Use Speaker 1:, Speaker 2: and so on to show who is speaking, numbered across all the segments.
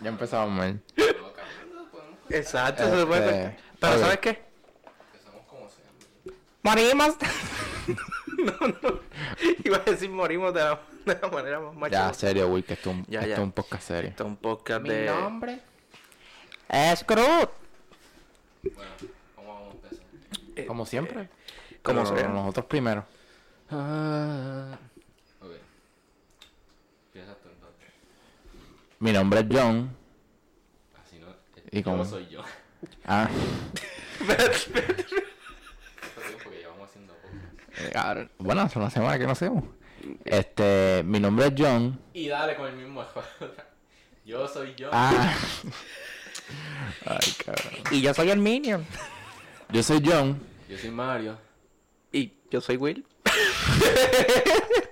Speaker 1: Ya empezamos mal.
Speaker 2: Exacto,
Speaker 1: Este,
Speaker 2: se puede cortar. Pero
Speaker 1: ok.
Speaker 2: ¿sabes qué?
Speaker 3: empezamos como siempre.
Speaker 2: Morimos. no, no. Iba a decir morimos de la, de la manera más macho.
Speaker 1: Ya, serio, Will, que esto es un,
Speaker 2: Ya,
Speaker 1: esto
Speaker 2: ya.
Speaker 1: es un podcast serio.
Speaker 2: Esto es un podcast de...
Speaker 1: nombre
Speaker 2: es Groot.
Speaker 3: Bueno, ¿cómo vamos a empezar?
Speaker 1: Como siempre.
Speaker 2: como
Speaker 1: Pero
Speaker 2: sea.
Speaker 1: nosotros primero.
Speaker 3: Ok. Empiezas tú entonces.
Speaker 1: Mi nombre es John.
Speaker 3: Así no.
Speaker 1: ¿Y cómo?
Speaker 3: soy yo.
Speaker 1: Ah, bueno, hace una semana que no hacemos. Este, mi nombre es John.
Speaker 3: Y dale con el mismo. Yo soy yo.
Speaker 1: Ah. Ay, cabrón.
Speaker 2: Y yo soy el Minion.
Speaker 1: Yo soy John.
Speaker 3: Yo soy Mario.
Speaker 2: Y yo soy Will.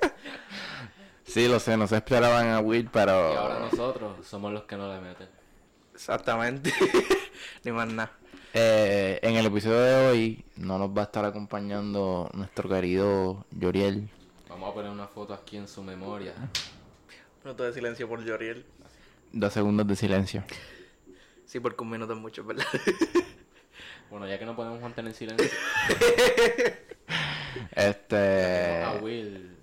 Speaker 1: Sí, lo sé, no se esperaban a Will, pero.
Speaker 3: Y ahora nosotros somos los que no le meten.
Speaker 2: Exactamente. Ni más nada.
Speaker 1: Eh, en el episodio de hoy no nos va a estar acompañando nuestro querido Yoriel.
Speaker 3: Vamos a poner una foto aquí en su memoria.
Speaker 2: Minuto de silencio por Joriel.
Speaker 1: Dos segundos de silencio.
Speaker 2: Sí, porque un minuto es mucho, ¿verdad?
Speaker 3: Bueno, ya que no podemos mantener silencio,
Speaker 1: Este.
Speaker 3: a Will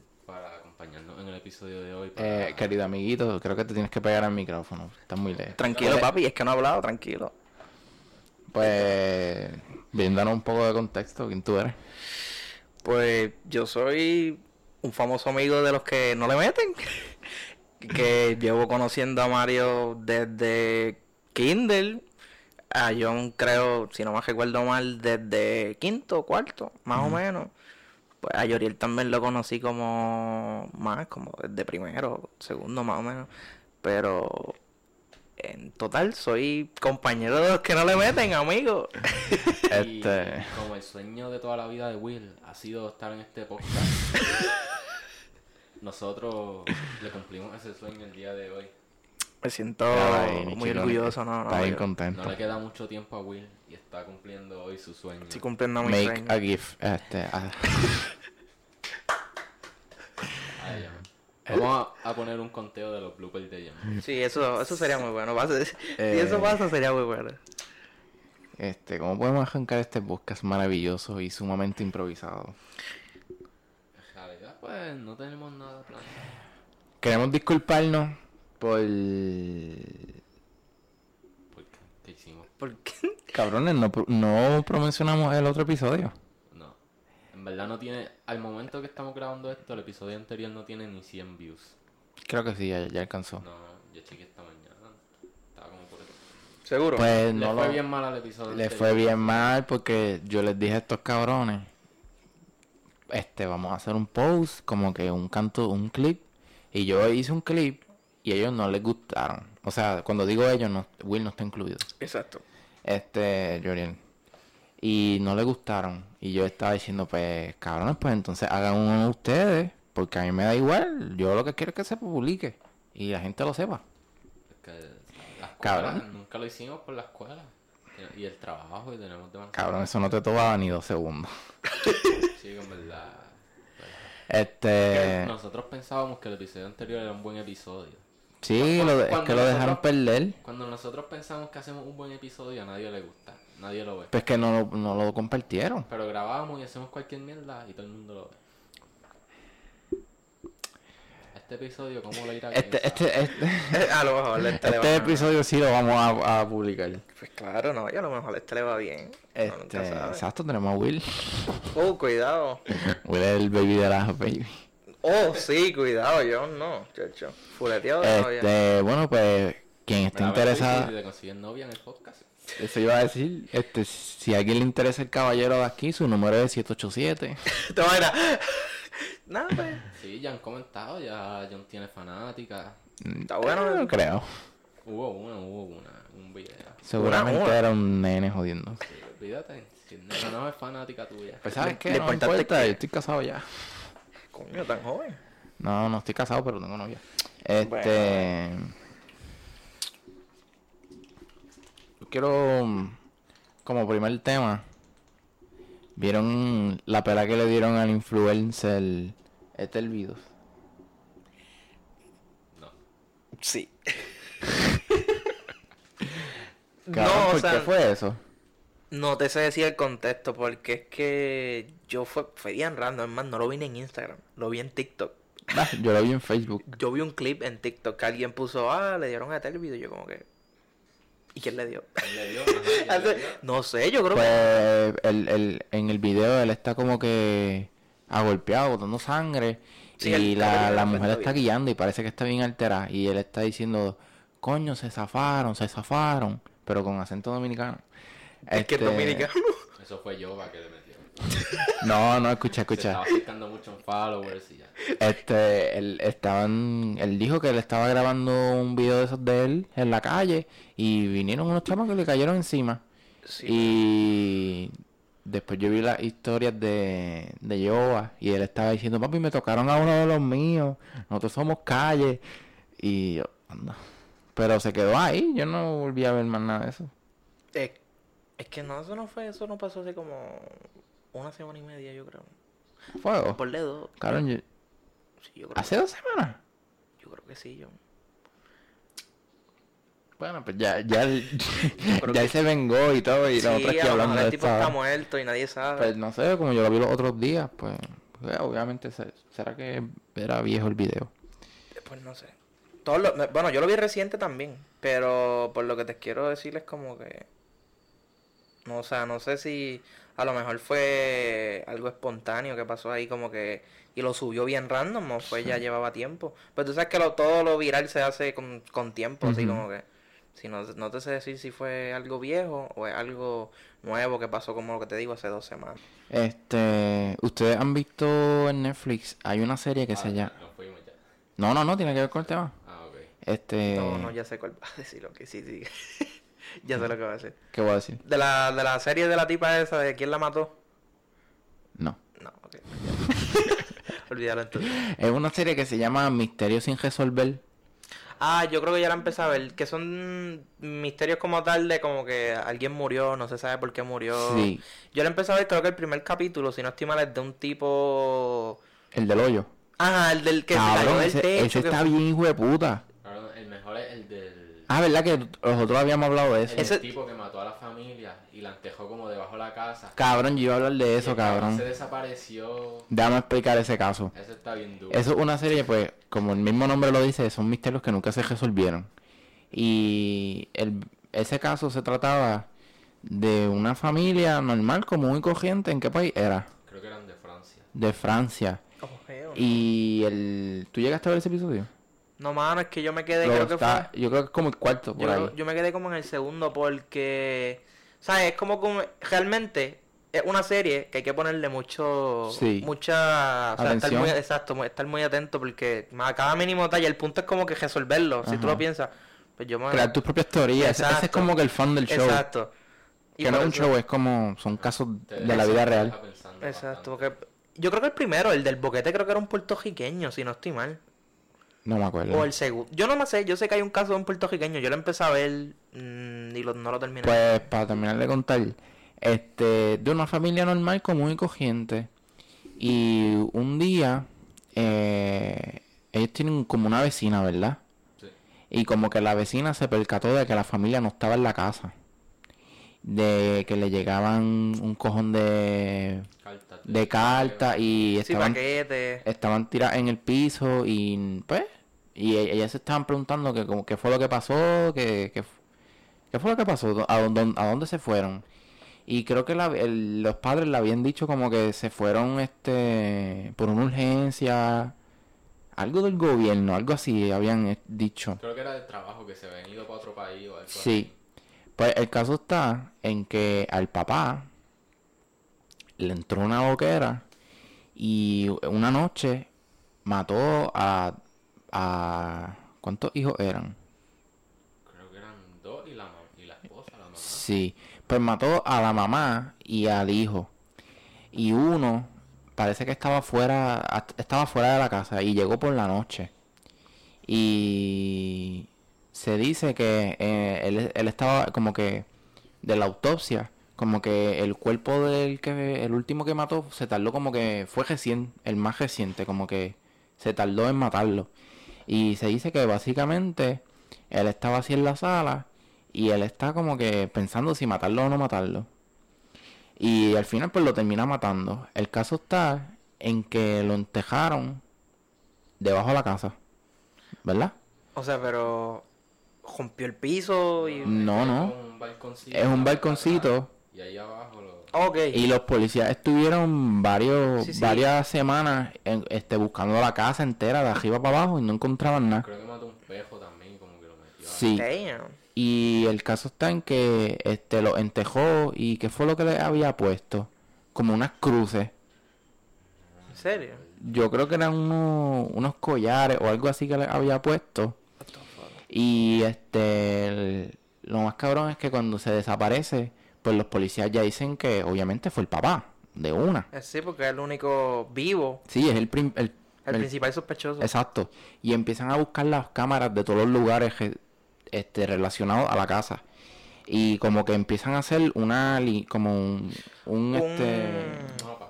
Speaker 3: acompañarnos en el episodio de hoy. para-
Speaker 1: Eh, querido amiguito, creo que te tienes que pegar al micrófono. Estás muy lejos.
Speaker 2: tranquilo, papi. Es que no he hablado, tranquilo.
Speaker 1: Pues. Bríndanos un poco de contexto. ¿Quién tú eres?
Speaker 2: Pues yo soy un famoso amigo de los que no le meten. que llevo conociendo a Mario desde Kindle. A John creo, si no me recuerdo mal, desde quinto, cuarto, más o menos. Pues a Yoriel también lo conocí como más, como desde primero, segundo más o menos. Pero en total soy compañero de los que no le meten, amigo.
Speaker 3: Y
Speaker 1: Este.
Speaker 3: como el sueño de toda la vida de Will ha sido estar en este podcast, nosotros le cumplimos ese sueño el día de hoy.
Speaker 2: Me siento
Speaker 1: Ay,
Speaker 2: muy
Speaker 1: chico,
Speaker 2: orgulloso, no, no.
Speaker 1: Está bien contento.
Speaker 3: No le queda mucho tiempo a Will y está cumpliendo hoy su sueño.
Speaker 2: Estoy cumpliendo mi
Speaker 1: Make
Speaker 2: sueño.
Speaker 1: a gift. Este.
Speaker 3: Vamos a, a poner un conteo de los bloopers de Jan.
Speaker 2: Sí, eso, eso sería muy bueno. Pasa- Si
Speaker 1: Eh.
Speaker 2: eso pasa, sería muy bueno.
Speaker 1: Este, ¿cómo podemos arrancar este podcast maravilloso y sumamente improvisado?
Speaker 3: En realidad, pues no tenemos nada planeado.
Speaker 1: Queremos disculparnos por...
Speaker 3: ¿Por qué? ¿Qué hicimos?
Speaker 2: ¿Por qué?
Speaker 1: Cabrones, no, no promocionamos el otro episodio.
Speaker 3: Verdad no tiene... Al momento que estamos grabando esto, el episodio anterior no tiene ni 100 views.
Speaker 1: Creo que sí, ya, ya alcanzó.
Speaker 3: No, yo chequeé esta mañana. Estaba como por eso.
Speaker 2: ¿Seguro?
Speaker 1: Pues
Speaker 3: Le
Speaker 1: no
Speaker 3: fue
Speaker 1: lo-
Speaker 3: bien mal al episodio
Speaker 1: Le
Speaker 3: anterior.
Speaker 1: fue bien mal porque yo les dije a estos cabrones, este, vamos a hacer un post, como que un canto, un clip, y yo hice un clip y ellos no les gustaron. O sea, cuando digo ellos, no, Will no está incluido.
Speaker 2: Exacto.
Speaker 1: Este, Jorien. Y no le gustaron. Y yo estaba diciendo, pues, cabrones, pues entonces hagan uno ustedes, porque a mí me da igual. Yo lo que quiero es que se publique y la gente lo sepa.
Speaker 3: Es que escuela,
Speaker 1: Cabrón.
Speaker 3: Nunca lo hicimos por la escuela. Y el trabajo y tenemos demasiado.
Speaker 1: Cabrón, eso no te tomaba ni dos segundos.
Speaker 3: Sí, en verdad.
Speaker 1: Este.
Speaker 3: Nosotros pensábamos que el episodio anterior era un buen episodio.
Speaker 1: Sí, lo de- es que lo dejaron
Speaker 3: nosotros-
Speaker 1: perder.
Speaker 3: Cuando nosotros pensamos que hacemos un buen episodio, a nadie le gusta. Nadie lo ve.
Speaker 1: Pues que no, lo- no lo compartieron.
Speaker 3: Pero grabamos y hacemos cualquier mierda y todo el mundo lo ve. Este episodio, ¿cómo lo irá?
Speaker 1: Este,
Speaker 3: ¿Quién sabe?
Speaker 1: este, este,
Speaker 2: a lo mejor este, le va
Speaker 1: este episodio sí lo vamos a, a publicar.
Speaker 2: Pues claro, no, y a lo mejor este le va bien. Uno
Speaker 1: Este,
Speaker 2: nunca sabe.
Speaker 1: exacto, tenemos a Will.
Speaker 2: Oh, cuidado.
Speaker 1: Will es el baby de la baby.
Speaker 2: Oh, sí, cuidado, yo no, chacho. Fuleteado de novia.
Speaker 1: Este, bueno, pues, quien esté interesado.
Speaker 3: Si le consiguen novia en el podcast.
Speaker 1: Eso iba a decir, este, si a alguien le interesa el caballero de aquí, su número es 787.
Speaker 2: Te va a ir a- Nada, pues.
Speaker 3: Sí, ya han comentado, ya John tiene fanática.
Speaker 2: Está bueno.
Speaker 1: No creo.
Speaker 3: Hubo una, hubo una, un video.
Speaker 1: Seguramente
Speaker 2: una.
Speaker 1: era un nene jodiendo.
Speaker 3: Sí, olvídate, si no, no es fanática tuya.
Speaker 1: Pues sabes
Speaker 2: Lo-
Speaker 1: qué,
Speaker 2: lo
Speaker 1: no me importa,
Speaker 2: que-
Speaker 1: yo estoy casado ya.
Speaker 2: Coño, tan joven.
Speaker 1: No, no estoy casado, pero tengo novia. Este. Yo quiero. mm, Como primer tema. ¿Vieron la pela que le dieron al influencer Ethel Vidos?
Speaker 3: No.
Speaker 2: Sí.
Speaker 1: Cabrón,
Speaker 2: No, o
Speaker 1: ¿por
Speaker 2: sea-
Speaker 1: qué fue eso?
Speaker 2: No te sé decir el contexto porque es que yo fue, fue bien random, es más, no lo vi ni en Instagram, lo vi en TikTok.
Speaker 1: Ah, yo lo vi en Facebook.
Speaker 2: Yo vi un clip en TikTok que alguien puso, ah, le dieron a y yo como que... ¿Y quién le dio?
Speaker 3: ¿Quién le dio? Ajá, ¿quién le dio?
Speaker 2: No sé, yo creo que...
Speaker 1: Pues el, el, en el video él está como que agolpeado, botando sangre.
Speaker 2: Sí,
Speaker 1: y la, la mujer está
Speaker 2: bien.
Speaker 1: guiando y parece que está bien alterada. Y él está diciendo, coño, se zafaron, se zafaron. Pero con acento dominicano.
Speaker 2: Es que es
Speaker 1: Este,
Speaker 2: dominicano.
Speaker 3: Eso fue Yoba que le metió.
Speaker 1: No, no, escucha,
Speaker 3: Se
Speaker 1: escucha.
Speaker 3: estaba acercando mucho en followers y ya.
Speaker 1: Este, él estaban, él dijo que él estaba grabando un video de esos de él en la calle y vinieron unos chamacos que le cayeron encima.
Speaker 2: Sí.
Speaker 1: Y después yo vi las historias de, de Yoba y él estaba diciendo, papi, me tocaron a uno de los míos, nosotros somos calle. Y yo, anda. Pero se quedó ahí, yo no volví a ver más nada de eso.
Speaker 2: Es, es que no, eso no fue, eso no pasó hace como una semana y media, yo creo.
Speaker 1: Fuego.
Speaker 2: Por dedo.
Speaker 1: Cabrón, yo-
Speaker 2: Sí, yo creo,
Speaker 1: hace dos semanas.
Speaker 2: yo creo que sí, yo.
Speaker 1: Bueno, pues ya, ya,
Speaker 2: creo
Speaker 1: ya
Speaker 2: que-
Speaker 1: él se vengó y todo, y
Speaker 2: sí,
Speaker 1: nosotros aquí hablando de
Speaker 2: el tipo está muerto y nadie sabe.
Speaker 1: Pues no sé, como yo lo vi los otros días, pues, pues, obviamente, se- ¿será que era viejo el video?
Speaker 2: Pues no sé. Me- bueno, yo lo vi reciente también, pero por lo que te quiero decir es como que... No, o sea, no sé si a lo mejor fue algo espontáneo que pasó ahí como que... Y lo subió bien random o fue ya llevaba tiempo. Pero tú sabes que lo, todo lo viral se hace con, con tiempo, así como que... Si no, no te sé decir si fue algo viejo o es algo nuevo que pasó como lo que te digo hace dos semanas.
Speaker 1: Este, ustedes han visto en Netflix, hay una serie que
Speaker 3: Ah,
Speaker 1: se llama...
Speaker 3: Fuimos ya.
Speaker 1: No, no, no, tiene que ver con el tema.
Speaker 3: Ah, ok.
Speaker 1: Este,
Speaker 2: No, no, ya sé cuál va a decir lo que sí, sí. ya sé lo que va a decir.
Speaker 1: ¿qué voy a decir?
Speaker 2: De la, de la serie de la tipa esa, de quién la mató.
Speaker 1: No.
Speaker 2: No, ok. Olvídalo entonces.
Speaker 1: Es una serie que se llama Misterio sin resolver.
Speaker 2: Ah, yo creo que ya la empecé a ver. Que son misterios como tal de como que alguien murió, no se sabe por qué murió.
Speaker 1: Sí,
Speaker 2: Yo la empecé a ver, creo que el primer capítulo, si no estoy mal, es de un tipo.
Speaker 1: el del hoyo.
Speaker 2: Ajá, el del que se cayó del
Speaker 1: ese,
Speaker 2: techo.
Speaker 1: ese
Speaker 2: que
Speaker 1: está bien hijo de puta.
Speaker 3: Cabrón, el mejor es el del...
Speaker 1: Ah, ¿verdad que nosotros habíamos hablado de eso?
Speaker 3: El
Speaker 2: Ese-
Speaker 3: tipo que mató a la familia y la entejó como debajo de la casa.
Speaker 1: Cabrón, yo iba a hablar de eso, cabrón.
Speaker 3: Se desapareció.
Speaker 1: Déjame explicar ese caso.
Speaker 3: Eso está bien duro.
Speaker 1: Eso es una serie, pues, como el mismo nombre lo dice, son misterios que nunca se resolvieron. Y el, ese caso se trataba de una familia normal, común y corriente. ¿En qué país era?
Speaker 3: Creo que eran de Francia.
Speaker 1: De Francia.
Speaker 2: Oh, feo.
Speaker 1: Y el... ¿Tú llegaste a ver ese episodio?
Speaker 2: No, mano, es que yo me quedé, creo que
Speaker 1: está-
Speaker 2: fue.
Speaker 1: Yo creo que es como el cuarto, por
Speaker 2: Yo,
Speaker 1: ahí.
Speaker 2: yo me quedé como en el segundo porque, ¿sabes? Es como, como realmente es una serie que hay que ponerle mucho,
Speaker 1: Sí.
Speaker 2: mucha, o sea, estar
Speaker 1: Atención.
Speaker 2: muy, exacto, estar muy atento porque a cada mínimo detalle, el punto es como que resolverlo, si tú lo piensas, pues yo me...
Speaker 1: Crear tus propias teorías. Ese- Ese es como que el fan del show.
Speaker 2: Exacto. Y
Speaker 1: Que no es un show, es como... Son casos de la vida real.
Speaker 2: Exacto,
Speaker 3: bastante.
Speaker 2: porque yo creo que el primero, el del boquete, creo que era un puertorriqueño, si no estoy mal.
Speaker 1: No me acuerdo.
Speaker 2: O el segundo. Yo no me sé, yo sé que hay un caso de un puertorriqueño, yo lo empecé a ver mm, y lo- no lo terminé.
Speaker 1: Pues para terminar de contar, este, de una familia normal, común y corriente. Y un día, eh, ellos tienen como una vecina, ¿verdad?
Speaker 3: Sí.
Speaker 1: Y como que la vecina se percató de que la familia no estaba en la casa. De que le llegaban un cojón de,
Speaker 3: Cartas
Speaker 1: de cartas y estaban estaban tiradas en el piso y pues y e- ellas se estaban preguntando que como qué fue lo que pasó que, qué fue lo que pasó a dónde, a dónde se fueron. Y creo que la- el- los padres le habían dicho como que se fueron este por una urgencia algo del gobierno algo así habían eh, dicho.
Speaker 3: Creo que era de trabajo que se habían ido para otro país o algo
Speaker 1: Sí. Pues el caso está en que al papá le entró una boquera y una noche mató a, a ¿cuántos hijos eran?
Speaker 3: Creo que eran dos y la, y la esposa, la mamá.
Speaker 1: Sí, pues mató a la mamá y al hijo. Y uno parece que estaba fuera, estaba fuera de la casa y llegó por la noche. Y se dice que eh, él, él estaba como que de la autopsia, como que el cuerpo del que el último que mató se tardó como que fue recién, el más reciente, como que se tardó en matarlo. Y se dice que básicamente él estaba así en la sala y él está como que pensando si matarlo o no matarlo. Y al final pues lo termina matando. El caso está en que lo entejaron debajo de la casa. ¿Verdad?
Speaker 2: O sea, pero rompió el piso y...
Speaker 1: No, no.
Speaker 3: Un balconcito,
Speaker 1: Es un balconcito.
Speaker 3: Y ahí abajo lo...
Speaker 2: Ok.
Speaker 1: Y los policías estuvieron varios,
Speaker 2: Sí, sí.
Speaker 1: varias semanas en- este, buscando la casa entera de arriba para abajo y no encontraban nada.
Speaker 3: Creo que mató un pejo también, como que lo metió.
Speaker 1: Sí.
Speaker 2: Damn.
Speaker 1: Y el caso está en que este lo entejó y qué fue lo que le había puesto. Como unas cruces.
Speaker 2: ¿En serio?
Speaker 1: Yo creo que eran unos, unos collares o algo así que le había puesto. Y este el- lo más cabrón es que cuando se desaparece, pues los policías ya dicen que obviamente fue el papá, de una.
Speaker 2: Eh, Sí, porque es el único vivo,
Speaker 1: Sí, es el, prim- el,
Speaker 2: el,
Speaker 1: el-
Speaker 2: principal sospechoso.
Speaker 1: Exacto. Y empiezan a buscar las cámaras de todos los lugares que- este, relacionados a la casa. Y como que empiezan a hacer una como un, un, este
Speaker 2: Un-
Speaker 3: Mapa.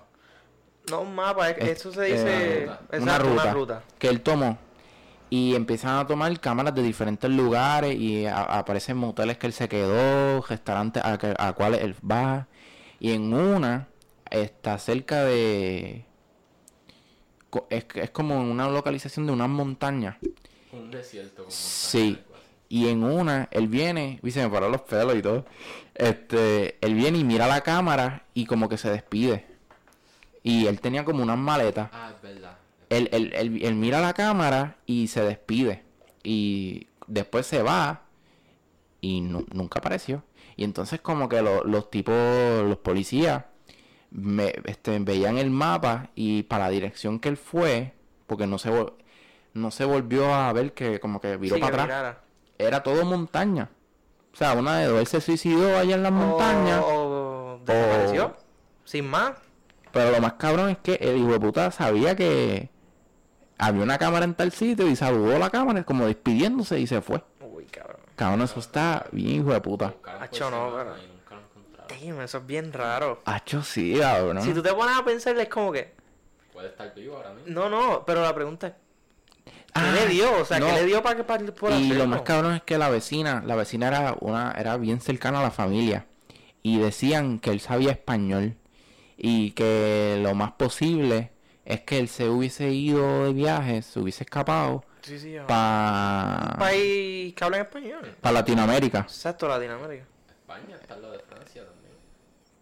Speaker 2: No un mapa, es-
Speaker 1: Es-
Speaker 2: eso se dice...
Speaker 1: eh,
Speaker 2: exacto,
Speaker 1: una ruta,
Speaker 2: Una ruta.
Speaker 1: que él tomó. Y empiezan a tomar cámaras de diferentes lugares y a- aparecen moteles que él se quedó, restaurantes a, a cuales él va. Y en una está cerca de... Es, es como en una localización de unas montañas.
Speaker 3: Un desierto con
Speaker 1: Sí.
Speaker 3: montañas, así.
Speaker 1: Y en una, él viene, y se me pararon los pelos y todo. Este, él viene y mira la cámara y como que se despide. Y él tenía como unas maletas.
Speaker 3: Ah, es verdad.
Speaker 1: Él, él, él- él mira la cámara y se despide. Y después se va y nu- nunca apareció. Y entonces como que lo- los tipos, los policías, me, este, veían el mapa y para la dirección que él fue, porque no se, no se volvió a ver que como que viró
Speaker 2: Sí,
Speaker 1: para
Speaker 2: que
Speaker 1: atrás
Speaker 2: mirara.
Speaker 1: era todo montaña. O sea, una de dos, él se suicidó allá en las montañas.
Speaker 2: O, o desapareció.
Speaker 1: O-
Speaker 2: Sin más.
Speaker 1: Pero lo más cabrón es que el hijo de puta sabía que había una cámara en tal sitio y saludó a la cámara como despidiéndose y se fue.
Speaker 2: Uy, cabrón.
Speaker 1: Cabrón, eso está bien hijo de puta.
Speaker 3: Buscaron por
Speaker 2: Acho, no,
Speaker 3: encontraron.
Speaker 2: Damn, eso es bien raro.
Speaker 1: Hacho sí, cabrón.
Speaker 2: Si tú te pones a pensar, es como que...
Speaker 3: Puede estar vivo ahora mismo.
Speaker 2: No, no, pero la pregunta es... ¿Qué
Speaker 1: Ah,
Speaker 2: le dio? O sea,
Speaker 1: no.
Speaker 2: ¿qué le dio para que para, por
Speaker 1: Y lo más cabrón es que la vecina, la vecina era una, era bien cercana a la familia. Y decían que él sabía español. Y que lo más posible es que él se hubiese ido de viaje, se hubiese escapado
Speaker 2: Sí, sí, un
Speaker 1: para
Speaker 2: país que habla en español.
Speaker 1: Latinoamérica.
Speaker 2: Exacto, Latinoamérica.
Speaker 3: España está lo de Francia también.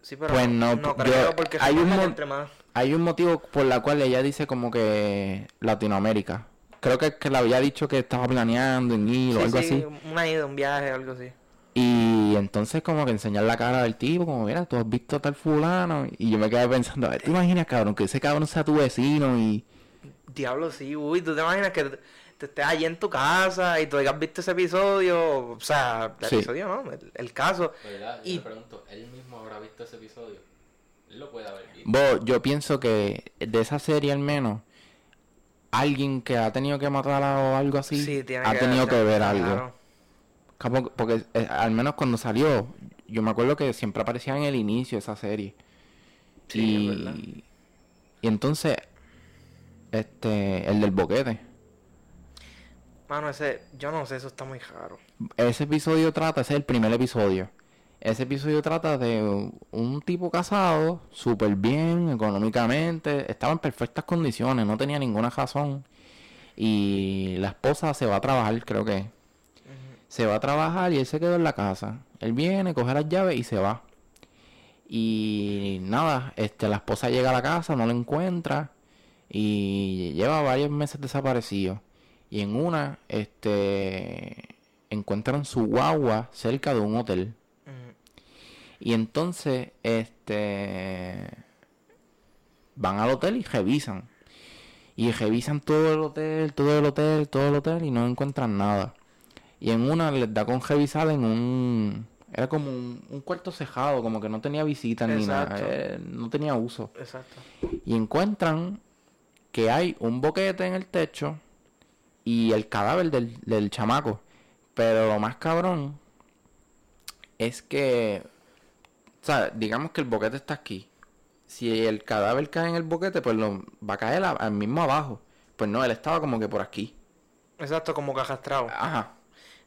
Speaker 2: Sí, pero
Speaker 1: Pues no,
Speaker 2: no
Speaker 1: yo-
Speaker 2: creo porque
Speaker 1: hay un
Speaker 2: entre más...
Speaker 1: Hay un motivo por la cual ella dice como que Latinoamérica. Creo que, que le había dicho que estaba planeando en ir o
Speaker 2: Sí,
Speaker 1: algo
Speaker 2: sí,
Speaker 1: así.
Speaker 2: una ida, un viaje, algo así.
Speaker 1: Y entonces como que enseñar la cara del tipo, como mira, tú has visto a tal fulano. Y yo me quedé pensando, ¿te imaginas, cabrón, que ese cabrón sea tu vecino y...
Speaker 2: Diablo, sí, uy, ¿tú te imaginas que te, te estés allí en tu casa y tú hayas visto ese episodio? O sea, el
Speaker 1: Sí.
Speaker 2: episodio, ¿no? El, el caso.
Speaker 3: ¿Verdad?
Speaker 2: Y-
Speaker 3: Yo me pregunto, ¿él mismo habrá visto ese episodio? Él lo puede haber visto.
Speaker 1: Vos, yo pienso que de esa serie al menos, alguien que ha tenido que matarla o algo así,
Speaker 2: Sí,
Speaker 1: ha
Speaker 2: que
Speaker 1: tenido que ver
Speaker 2: claro.
Speaker 1: algo. Porque eh, al menos cuando salió, yo me acuerdo que siempre aparecía en el inicio de esa serie.
Speaker 2: Sí, es verdad.
Speaker 1: y, y entonces, este, el del boquete.
Speaker 2: Mano, ese, yo no sé, eso está muy raro.
Speaker 1: Ese episodio trata, ese es el primer episodio. Ese episodio trata de un, un tipo casado, súper bien, económicamente, estaba en perfectas condiciones, no tenía ninguna razón. Y la esposa se va a trabajar, creo que. Se va a trabajar y él se quedó en la casa. Él viene, coge las llaves y se va. Y nada, este, la esposa llega a la casa, no lo encuentra. Y lleva varios meses desaparecido. Y en una, este, encuentran su guagua cerca de un hotel. Y entonces, este, van al hotel y revisan. Y revisan todo el hotel, todo el hotel, todo el hotel y no encuentran nada. Y en una les da con revisar en un... Era como un, un cuarto cejado, como que no tenía visitas ni nada, eh, no tenía uso.
Speaker 2: Exacto.
Speaker 1: Y encuentran que hay un boquete en el techo y el cadáver del, del chamaco. Pero lo más cabrón es que, o sea, digamos que el boquete está aquí. Si el cadáver cae en el boquete, pues lo, va a caer al mismo abajo. Pues no, él estaba como que por aquí.
Speaker 2: Exacto, como que arrastrado.
Speaker 1: Ajá.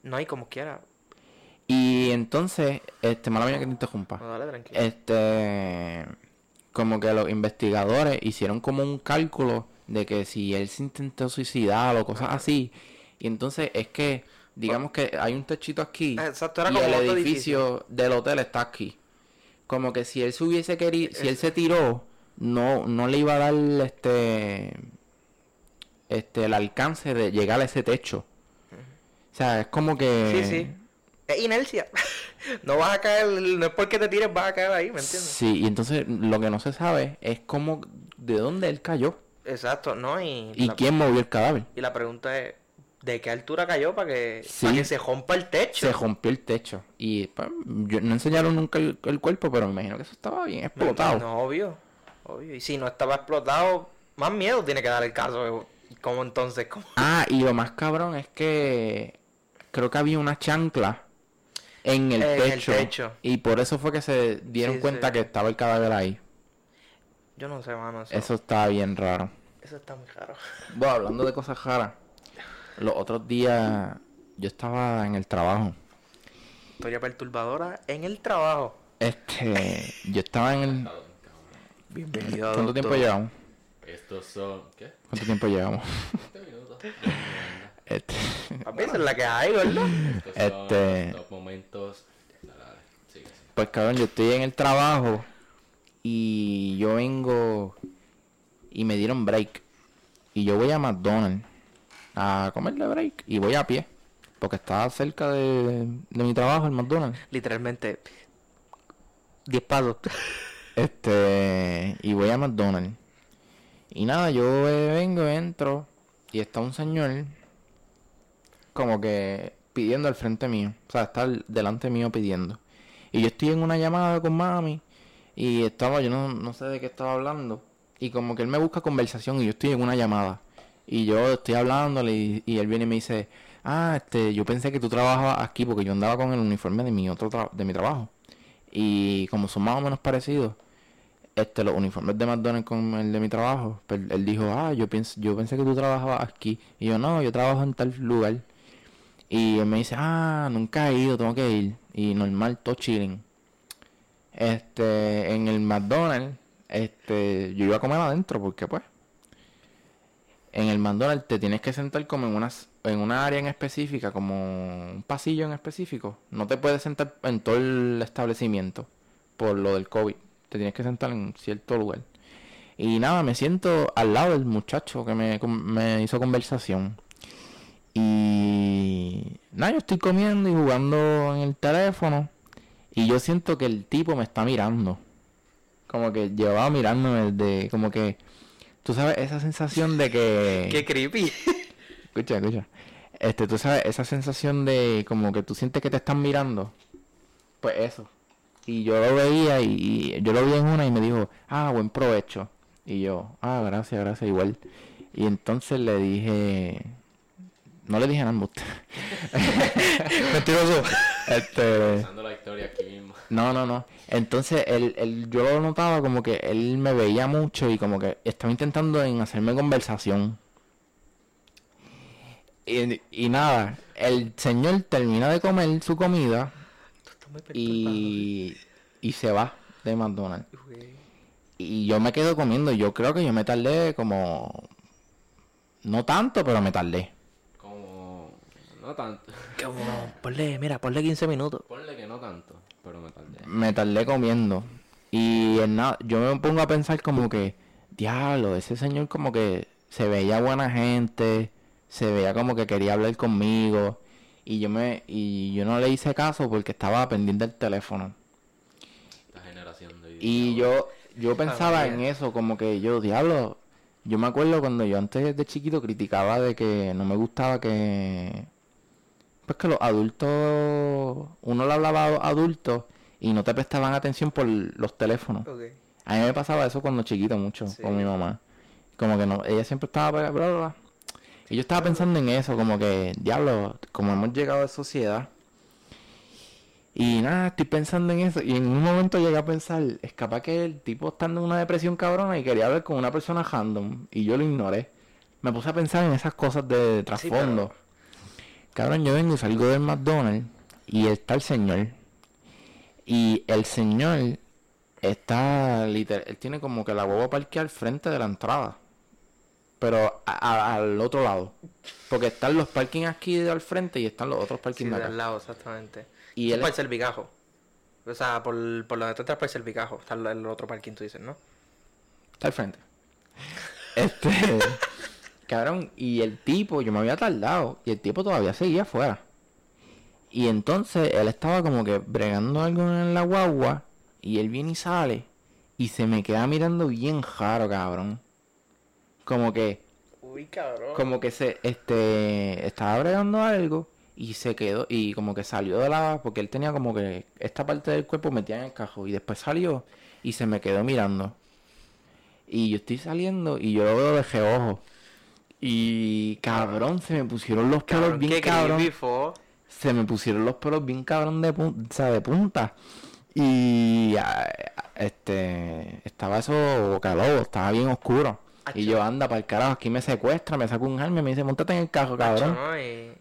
Speaker 2: No hay como quiera.
Speaker 1: Y entonces, este, mala mía que te interrumpa.
Speaker 2: No, dale, tranquilo.
Speaker 1: Este, como que los investigadores hicieron como un cálculo de que si él se intentó suicidar o cosas así. Y entonces es que, digamos que hay un techito aquí
Speaker 2: Exacto, era
Speaker 1: y
Speaker 2: como
Speaker 1: el edificio del hotel está aquí. Como que si él se hubiese querido, si él se tiró, no, no le iba a dar este, este, el alcance de llegar a ese techo. O sea, es como que...
Speaker 2: Sí, sí. Es inercia. no vas a caer, no es porque te tires, vas a caer ahí, ¿me entiendes?
Speaker 1: Sí, y entonces lo que no se sabe es cómo, de dónde él cayó
Speaker 2: Exacto, ¿no? Y,
Speaker 1: y quién movió el cadáver.
Speaker 2: y la pregunta es, ¿de qué altura cayó para que,
Speaker 1: Sí.
Speaker 2: para que se rompa el techo?
Speaker 1: Se rompió el techo y pues, yo- no enseñaron nunca el, el cuerpo, pero me imagino que eso estaba bien
Speaker 2: No,
Speaker 1: explotado.
Speaker 2: No, obvio, obvio. Y si no estaba explotado, más miedo tiene que dar el caso. ¿Cómo entonces? ¿Cómo?
Speaker 1: Ah, y lo más cabrón es que creo que había una chancla en el,
Speaker 2: En el
Speaker 1: techo, y por eso fue que se dieron
Speaker 2: Sí,
Speaker 1: cuenta
Speaker 2: sí.
Speaker 1: que estaba el cadáver ahí.
Speaker 2: Yo no sé, mano. Eso,
Speaker 1: Eso estaba bien raro.
Speaker 2: eso está muy raro.
Speaker 1: Bueno, hablando de cosas raras, los otros días yo estaba en el trabajo.
Speaker 2: Historia perturbadora en el trabajo.
Speaker 1: Este, yo estaba en el...
Speaker 2: Bienvenido a
Speaker 1: ¿Cuánto tiempo llevamos?
Speaker 3: Estos son. ¿Qué?
Speaker 1: ¿Cuánto tiempo llevamos?
Speaker 3: 20 minutos.
Speaker 1: Este,
Speaker 2: Papi, esa es la que hay, ¿verdad?
Speaker 1: Este-
Speaker 3: los momentos.
Speaker 1: Pues cabrón, yo estoy en el trabajo y yo vengo y me dieron break. Y yo voy a McDonald's a comerle break y voy a pie. Porque está cerca de, de mi trabajo el McDonald's.
Speaker 2: Literalmente, 10 pasos.
Speaker 1: Este, y voy a McDonald's. Y nada, yo vengo, entro y está un señor como que pidiendo al frente mío. O sea, está al- delante mío pidiendo. Y yo estoy en una llamada con mami y estaba, yo no, no sé de qué estaba hablando. Y como que él me busca conversación y yo estoy en una llamada. Y yo estoy hablándole y, él viene y me dice, ah, este, yo pensé que tú trabajabas aquí porque yo andaba con el uniforme de mi otro de mi trabajo. Y como son más o menos parecidos, este, los uniformes de McDonald's con el de mi trabajo, pues él dijo, ah, yo pienso, yo pensé que tú trabajabas aquí. Y yo, no, yo trabajo en tal lugar. Y él me dice, ah, nunca he ido, tengo que ir. Y normal, todo chilling. Este, en el McDonald's, este, yo iba a comer adentro porque pues. En el McDonald's te tienes que sentar como en unas, en una área en específica, como un pasillo en específico. No te puedes sentar en todo el establecimiento por lo del COVID. Te tienes que sentar en cierto lugar. Y nada, me siento al lado del muchacho que me, me hizo conversación. Y nada, yo estoy comiendo y jugando en el teléfono. Y yo siento que el tipo me está mirando. Como que llevaba mirándome desde, como que, tú sabes, esa sensación de que...
Speaker 2: Qué creepy.
Speaker 1: Escucha, escucha. Este, tú sabes, esa sensación de como que tú sientes que te están mirando. Pues eso. Y yo lo veía y, y yo lo vi en una y me dijo, ah, buen provecho. Y yo, ah, gracias, gracias, igual. Y entonces le dije, no le dije nada, embuste. Mentiroso. Este,
Speaker 3: la historia aquí mismo.
Speaker 1: no, no, no. Entonces él, él- yo lo notaba como que él me veía mucho y como que estaba intentando en hacerme conversación. Y, y nada, el señor termina de comer su comida y, y se va de McDonald's. Y yo me quedo comiendo. Yo creo que yo me tardé como... No tanto, pero me tardé.
Speaker 3: No tanto.
Speaker 2: Como, ponle, mira, ponle 15 minutos.
Speaker 3: Ponle que no tanto, pero me tardé.
Speaker 1: me tardé comiendo. Y en nada, yo me pongo a pensar como que, diablo, ese señor como que se veía buena gente, se veía como que quería hablar conmigo. Y yo me, y yo no le hice caso porque estaba pendiente del teléfono.
Speaker 3: Esta generación de
Speaker 1: Y yo, yo pensaba en eso, como que yo, diablo, yo me acuerdo cuando yo antes de chiquito criticaba de que no me gustaba que, pues que los adultos, uno le hablaba a los adultos y no te prestaban atención por los teléfonos. A mí me pasaba eso cuando chiquito mucho
Speaker 2: Sí.
Speaker 1: con mi mamá. Como que no, ella siempre estaba pegada, bla, bla, bla. Y yo estaba pensando en eso, como que, diablo, como hemos llegado a sociedad. Y nada, estoy pensando en eso. Y en un momento llegué a pensar, es capaz que el tipo está en una depresión cabrona y quería hablar con una persona random. Y yo lo ignoré. Me puse a pensar en esas cosas de trasfondo. Cabrón, yo vengo y salgo del McDonald's Y está el señor. Y el señor está literal, él tiene como que la huevo parqueada al frente de la entrada. Pero a- a- al otro lado. Porque están los parkings aquí de al frente y están los otros parkings
Speaker 2: de
Speaker 1: de acá.
Speaker 2: al lado, exactamente.
Speaker 1: Y él
Speaker 2: por el cervicajo. O sea, por, por donde tú entras por el cervicajo. Está el, el otro parking, tú dices, ¿no?
Speaker 1: Está al frente. Este. Cabrón, y el tipo, yo me había tardado. Y el tipo todavía seguía afuera. Y entonces él estaba como que bregando algo en la guagua. Y él viene y sale. Y se me queda mirando bien raro, cabrón. Como que.
Speaker 2: Uy, cabrón.
Speaker 1: Como que se. Este. Estaba bregando algo. Y se quedó. Y como que salió de la. Porque él tenía como que. Esta parte del cuerpo metida en el cajón. Y después salió. Y se me quedó mirando. Y yo estoy saliendo y yo lo veo de reojo. Y cabrón, se me pusieron los pelos
Speaker 2: Cabrón,
Speaker 1: bien cabrón. Se me pusieron los pelos bien cabrón de, pun- o sea, de punta. Y este estaba eso boca lobo, estaba bien oscuro. Y yo anda para el carajo, aquí me secuestra, me saca un arma y me dice, montate en el carro, cabrón.
Speaker 2: ¿no? Y...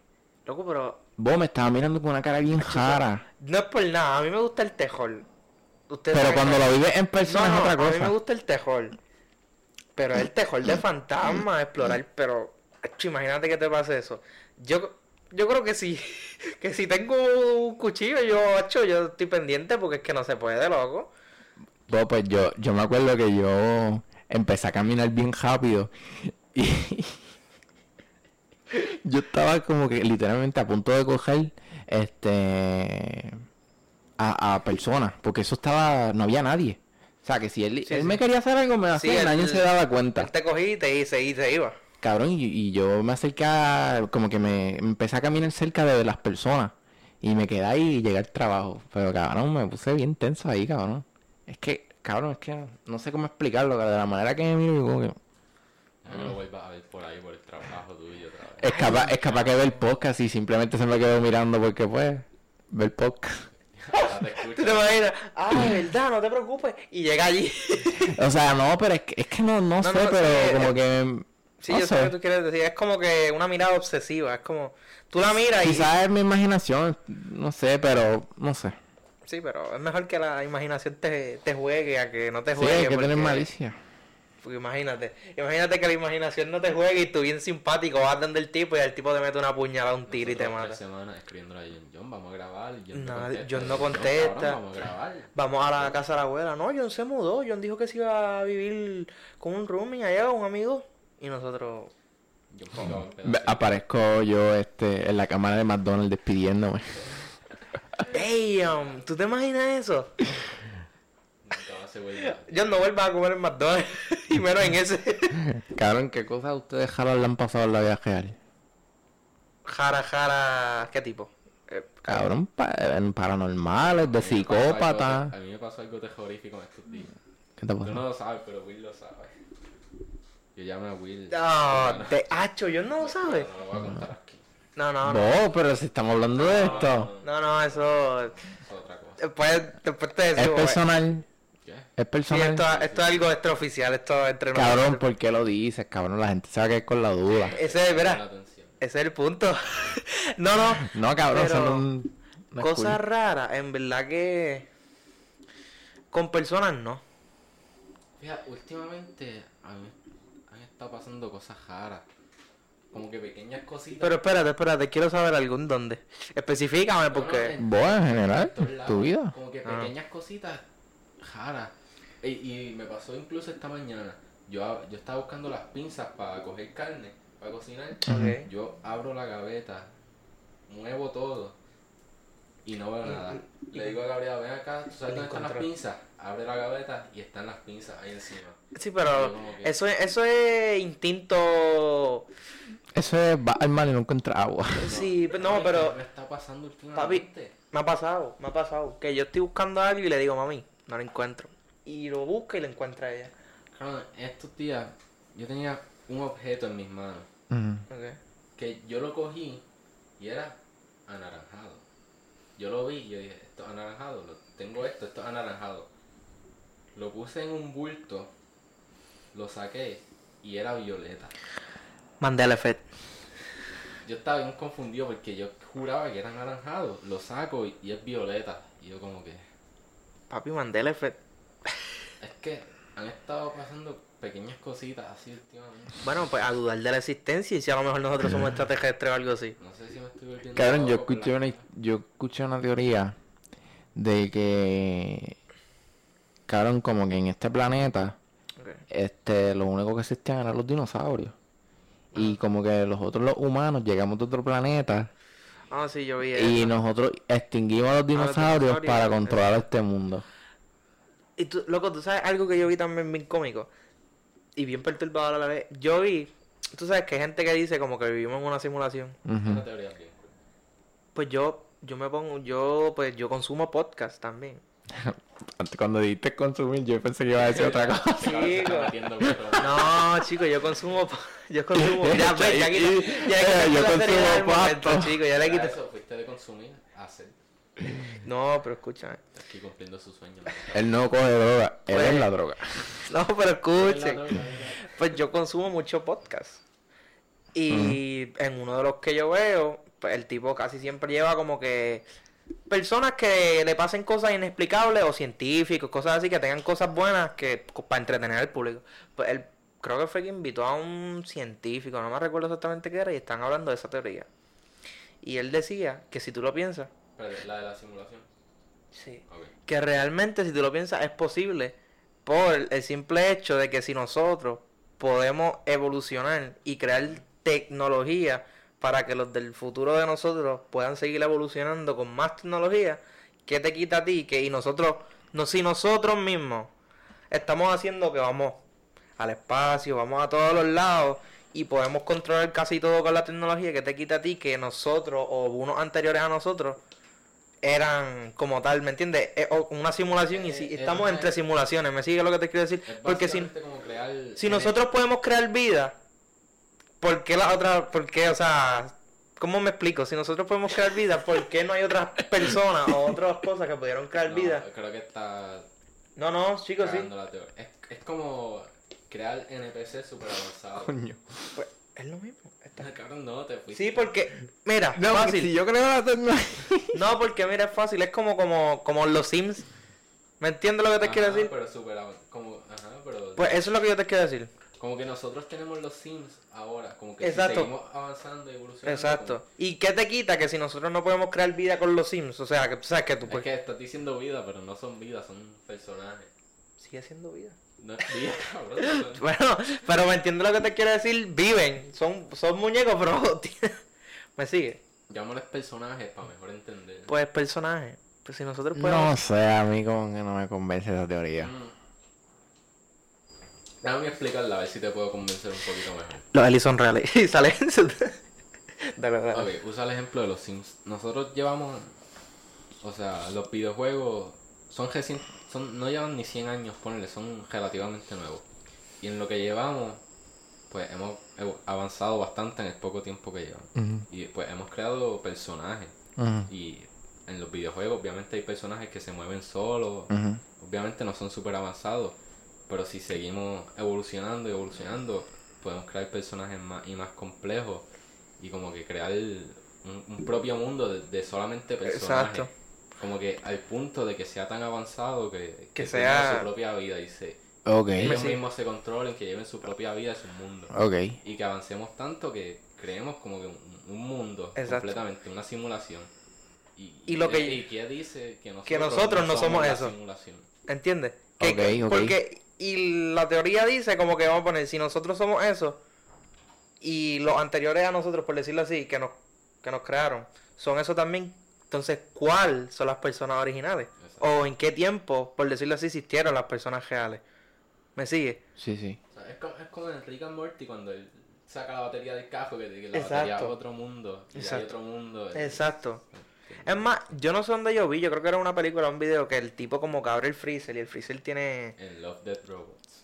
Speaker 2: Loco, pero...
Speaker 1: Vos me estaba mirando con una cara bien rara.
Speaker 2: No es por nada, a mí me gusta el tejol. Ustedes
Speaker 1: Pero cuando
Speaker 2: que-
Speaker 1: lo vives en persona
Speaker 2: No,
Speaker 1: es otra
Speaker 2: a mí me
Speaker 1: cosa.
Speaker 2: gusta el tejol. Pero el tejol de fantasma, explorar, pero... acho, imagínate que te pase eso. Yo... Yo creo que sí, que si tengo un cuchillo, yo, acho, yo estoy pendiente porque es que no se puede, loco.
Speaker 1: Pues yo, yo me acuerdo que yo empecé a caminar bien rápido y yo estaba como que literalmente a punto de coger este a, a personas, porque eso estaba, no había nadie. O sea que si él,
Speaker 2: Sí,
Speaker 1: él
Speaker 2: sí.
Speaker 1: me quería hacer algo me hacía
Speaker 2: él-
Speaker 1: nadie se daba cuenta.
Speaker 2: Él te cogí y te, se, y se iba.
Speaker 1: Cabrón, y, y yo me acerqué a- como que me empecé a caminar cerca de las personas y me quedé ahí y llegué al trabajo. Pero cabrón, me puse bien tenso ahí, cabrón. Es que, cabrón, es que no sé cómo explicarlo, de la manera que me miro, como que...
Speaker 3: No me lo vuelvas a ver por ahí, por el trabajo tuyo otra vez.
Speaker 1: Es capaz, es capaz que ver podcast y simplemente se me quedó mirando porque pues, ver podcast.
Speaker 3: Te
Speaker 2: ¿Tú te imaginas? Ah, verdad, no te preocupes. Y llega allí.
Speaker 1: O sea, no, pero es que, es que no, no,
Speaker 2: No,
Speaker 1: sé,
Speaker 2: no,
Speaker 1: pero
Speaker 2: sí,
Speaker 1: como
Speaker 2: eh,
Speaker 1: que...
Speaker 2: Sí,
Speaker 1: no
Speaker 2: yo sé
Speaker 1: sé.
Speaker 2: lo que tú quieres decir. Es como que una mirada obsesiva. Es como. Tú la miras y.
Speaker 1: Quizás es mi imaginación, no sé, pero no sé.
Speaker 2: Sí, pero es mejor que la imaginación te, te juegue a que no te
Speaker 1: Sí,
Speaker 2: juegue.
Speaker 1: hay que tener
Speaker 2: porque-
Speaker 1: malicia.
Speaker 2: Porque imagínate. Imagínate que la imaginación no te juegue y tú bien simpático vas donde el tipo y el tipo te mete una puñalada, un tiro y te mata.
Speaker 3: tres semanas escribiéndole a John, John, vamos a grabar. John
Speaker 2: No,
Speaker 3: contesta.
Speaker 2: John no
Speaker 3: John,
Speaker 2: contesta.
Speaker 3: cabrón, vamos a grabar.
Speaker 2: Vamos a la casa de la abuela. No, John se mudó. John dijo que se iba a vivir con un roomie allá, un amigo. Y nosotros.
Speaker 1: Aparezco yo este en la cámara de McDonald's despidiéndome.
Speaker 2: Damn, ¿tú te imaginas eso? John no vuelva a comer en McDonald's. y menos en ese.
Speaker 1: Cabrón, ¿qué cosas ustedes jalan le han pasado en la vida real?
Speaker 2: Jara, jara. ¿Qué tipo? Eh,
Speaker 1: Cabrón, pa- paranormales, de
Speaker 3: A mí me pasó algo-
Speaker 1: psicópata.
Speaker 3: A mí me pasó algo terrorífico en estos días.
Speaker 1: ¿Qué te
Speaker 3: Tú
Speaker 1: pasó?
Speaker 3: no lo sabes, pero Will lo sabe. Yo llamé a Will.
Speaker 2: No, te hacho, yo no lo sabe.
Speaker 3: No lo voy a contar aquí.
Speaker 2: No, no, no.
Speaker 1: No, pero si estamos hablando de esto.
Speaker 2: No, no, eso.
Speaker 3: Es otra cosa.
Speaker 2: Después, después te
Speaker 1: Es
Speaker 2: decimos.
Speaker 1: personal.
Speaker 3: ¿Qué?
Speaker 1: Es
Speaker 2: Sí,
Speaker 1: personal.
Speaker 2: esto, esto es algo extraoficial, esto es entre
Speaker 1: Cabrón,
Speaker 2: nosotros.
Speaker 1: ¿por qué lo dices? Cabrón, la gente se va a quedar con la duda.
Speaker 2: Ese,
Speaker 3: La
Speaker 2: mira,
Speaker 3: atención.
Speaker 2: ese es el punto. no, no.
Speaker 1: No, cabrón, es
Speaker 2: Cosas
Speaker 1: cool.
Speaker 2: raras, en verdad que. Con personas no.
Speaker 3: Fíjate, últimamente a mí han estado pasando cosas raras. Como que pequeñas cositas.
Speaker 2: Pero espérate, espérate, quiero saber algo en dónde. Especifícame
Speaker 3: No, no,
Speaker 2: porque.
Speaker 3: en-
Speaker 1: Vos en general, tu vida.
Speaker 3: Como que
Speaker 2: Ah.
Speaker 3: pequeñas cositas raras. Y, y me pasó incluso esta mañana. Yo, yo estaba buscando las pinzas para coger carne, para cocinar. Yo abro la gaveta, muevo todo y no veo nada. Le digo a Gabriela, ven acá, ¿tú sabes dónde están las pinzas? Abre la gaveta y están las pinzas ahí encima.
Speaker 2: Sí, pero
Speaker 3: que-
Speaker 2: eso es, eso es instinto.
Speaker 1: Eso es, va al mar y no encuentra agua.
Speaker 2: Sí, pero no, pero.
Speaker 3: ¿qué me está pasando
Speaker 2: Papi,
Speaker 3: últimamente?
Speaker 2: me ha pasado, me ha pasado. Que yo estoy buscando algo y le digo, mami, no lo encuentro. Y lo busca y lo encuentra ella.
Speaker 3: Cabrón, estos días yo tenía un objeto en mis manos que yo lo cogí y era anaranjado. Yo lo vi y yo dije, esto es anaranjado, lo- tengo esto, esto es anaranjado. Lo puse en un bulto, lo saqué y era violeta.
Speaker 2: Mandela Effect.
Speaker 3: yo estaba bien confundido porque yo juraba que era anaranjado. Lo saco y, y es violeta. Y yo como que...
Speaker 2: Papi, Mandela Effect.
Speaker 3: Es que han estado pasando pequeñas cositas así últimamente.
Speaker 2: Bueno, pues a dudar de la existencia y si a lo mejor nosotros somos extraterrestres o algo así.
Speaker 3: No sé si me estoy volviendo
Speaker 1: Cabrón, yo escuché una, yo escuché una teoría de que, cabrón, como que en este planeta, este, lo único que existían eran los dinosaurios. Y como que los otros, los humanos, llegamos de otro planeta
Speaker 2: Ah, sí, yo vi
Speaker 1: y nosotros extinguimos a los dinosaurios
Speaker 2: dinosaurios,
Speaker 1: para
Speaker 2: eh.
Speaker 1: controlar este mundo.
Speaker 2: Y tú, loco, tú sabes algo que yo vi también bien cómico y bien perturbador a la vez. Yo vi, tú sabes que hay gente que dice como que vivimos en una simulación. Pues yo, yo me pongo, yo, pues yo consumo podcast también.
Speaker 1: Cuando dijiste consumir, yo pensé que iba a decir otra cosa.
Speaker 2: Chico. No, chicos, yo consumo, yo consumo. Ya,
Speaker 1: Y-
Speaker 2: ves, ya quité-
Speaker 1: y-
Speaker 2: ya
Speaker 1: eh, yo consumo
Speaker 2: momento, chicos, ya le
Speaker 3: Era
Speaker 2: quité.
Speaker 3: eso, fuiste de consumir a hacer.
Speaker 2: No, pero escúchame.
Speaker 3: Aquí cumpliendo su sueño.
Speaker 1: Él no coge droga, él
Speaker 2: Pues-
Speaker 1: es la droga.
Speaker 2: No, pero escuchen.
Speaker 3: Droga,
Speaker 2: Pues yo consumo mucho podcast. Y en uno de los que yo veo, pues el tipo casi siempre lleva como que personas que le pasen cosas inexplicables o científicos, cosas así, que tengan cosas buenas que para entretener al público. Pues él creo que fue que invitó a un científico, no me recuerdo exactamente qué era, y están hablando de esa teoría. Y él decía que si tú lo piensas,
Speaker 3: la de la simulación.
Speaker 2: sí, que realmente si tú lo piensas es posible por el simple hecho de que si nosotros podemos evolucionar y crear tecnología para que los del futuro de nosotros puedan seguir evolucionando con más tecnología, ¿qué te quita a ti? Que y nosotros, no, si nosotros mismos estamos haciendo que vamos al espacio, vamos a todos los lados y podemos controlar casi todo con la tecnología, ¿qué te quita a ti? Que nosotros o unos anteriores a nosotros eran como tal, ¿me entiendes? Una simulación y si
Speaker 3: Eh,
Speaker 2: estamos
Speaker 3: es-
Speaker 2: entre simulaciones, ¿me sigue lo que te quiero decir? Porque si,
Speaker 3: básicamente como crear...
Speaker 2: si nosotros podemos crear vida, ¿por qué la otra, por qué, o sea, cómo me explico? Si nosotros podemos crear vida, ¿por qué no hay otras personas o otras cosas que pudieron crear
Speaker 3: No,
Speaker 2: vida?
Speaker 3: Creo que está
Speaker 2: No, no, chicos, sí.
Speaker 3: la. Es, es como crear NPC super avanzados.
Speaker 1: Coño.
Speaker 2: Pues, es lo mismo. está-
Speaker 3: Cabrón, no, te fuiste.
Speaker 2: Sí, porque, mira,
Speaker 1: No, porque
Speaker 2: fácil.
Speaker 1: si yo creo la tecnología.
Speaker 2: No, porque mira, es fácil, es como, como, como los Sims. ¿Me entiendes lo que te
Speaker 3: Ajá,
Speaker 2: quiero decir?
Speaker 3: pero super como, ajá, pero...
Speaker 2: Pues eso es lo que yo te quiero decir.
Speaker 3: Como que nosotros tenemos los Sims ahora, como que
Speaker 2: Exacto.
Speaker 3: si seguimos avanzando y evolucionando.
Speaker 2: Exacto. ¿Y qué te quita que si nosotros no podemos crear vida con los Sims? O sea, que sabes que tú puedes...
Speaker 3: Es que estás diciendo vida, pero no son vidas, son personajes.
Speaker 2: Sigue siendo vida.
Speaker 3: No es vida, cabrón. son-
Speaker 2: Bueno, pero me entiendes lo que te quiero decir. Viven. Son, son muñecos, pero... ¿Me sigue?
Speaker 3: Llamémosles personajes para mejor entender.
Speaker 2: Pues personajes. Pues si nosotros podemos...
Speaker 1: No sé, a mí como que no me convence esa teoría.
Speaker 3: Mm. Déjame explicarla a ver si te puedo convencer un poquito mejor.
Speaker 2: Los aliens son reales. Y salen... dale, dale.
Speaker 3: Ok, usa el ejemplo de los Sims. Nosotros llevamos, o sea, los videojuegos son recién, son, no llevan ni 100 años, ponele, son relativamente nuevos. Y en lo que llevamos, pues hemos avanzado bastante en el poco tiempo que.
Speaker 1: Ujú,
Speaker 3: Y pues hemos creado personajes. Y en los videojuegos, obviamente hay personajes que se mueven solos. Obviamente no son súper avanzados. Pero si seguimos evolucionando y evolucionando, podemos crear personajes más y más complejos. Y como que crear un, un propio mundo de, de solamente personajes.
Speaker 2: Exacto.
Speaker 3: Como que al punto de que sea tan avanzado que,
Speaker 2: Que
Speaker 3: tenga
Speaker 2: sea-
Speaker 3: su propia vida y se,
Speaker 1: Ok,
Speaker 3: ellos
Speaker 2: Sí.
Speaker 3: mismos se controlen, que lleven su propia vida, su mundo.
Speaker 1: ok.
Speaker 3: Y que avancemos tanto que creemos como que un, un mundo
Speaker 2: Exacto.
Speaker 3: completamente, una simulación. Y,
Speaker 2: Y lo que-
Speaker 3: y que dice que nosotros,
Speaker 2: que nosotros no somos eso.
Speaker 3: simulación.
Speaker 2: ¿Entiendes? Que-
Speaker 1: Ok,
Speaker 2: que-
Speaker 1: ok.
Speaker 2: Porque, y la teoría dice como que vamos a poner, si nosotros somos eso, y los anteriores a nosotros, por decirlo así, que nos, que nos crearon, son eso también, entonces, ¿cuál son las personas originales?
Speaker 3: Exacto.
Speaker 2: O en qué tiempo, por decirlo así, existieron las personas reales. ¿Me sigue?
Speaker 1: Sí, sí.
Speaker 3: O sea, es, como, es como en Rick and Morty cuando él saca la batería del cajo, que, que la
Speaker 2: Exacto.
Speaker 3: batería es otro mundo, y hay otro mundo.
Speaker 2: Exacto. Es más, yo no sé dónde yo vi, yo creo que era una película, un video, que el tipo como que abre el freezer y el freezer tiene
Speaker 3: En Love, Death, Robots.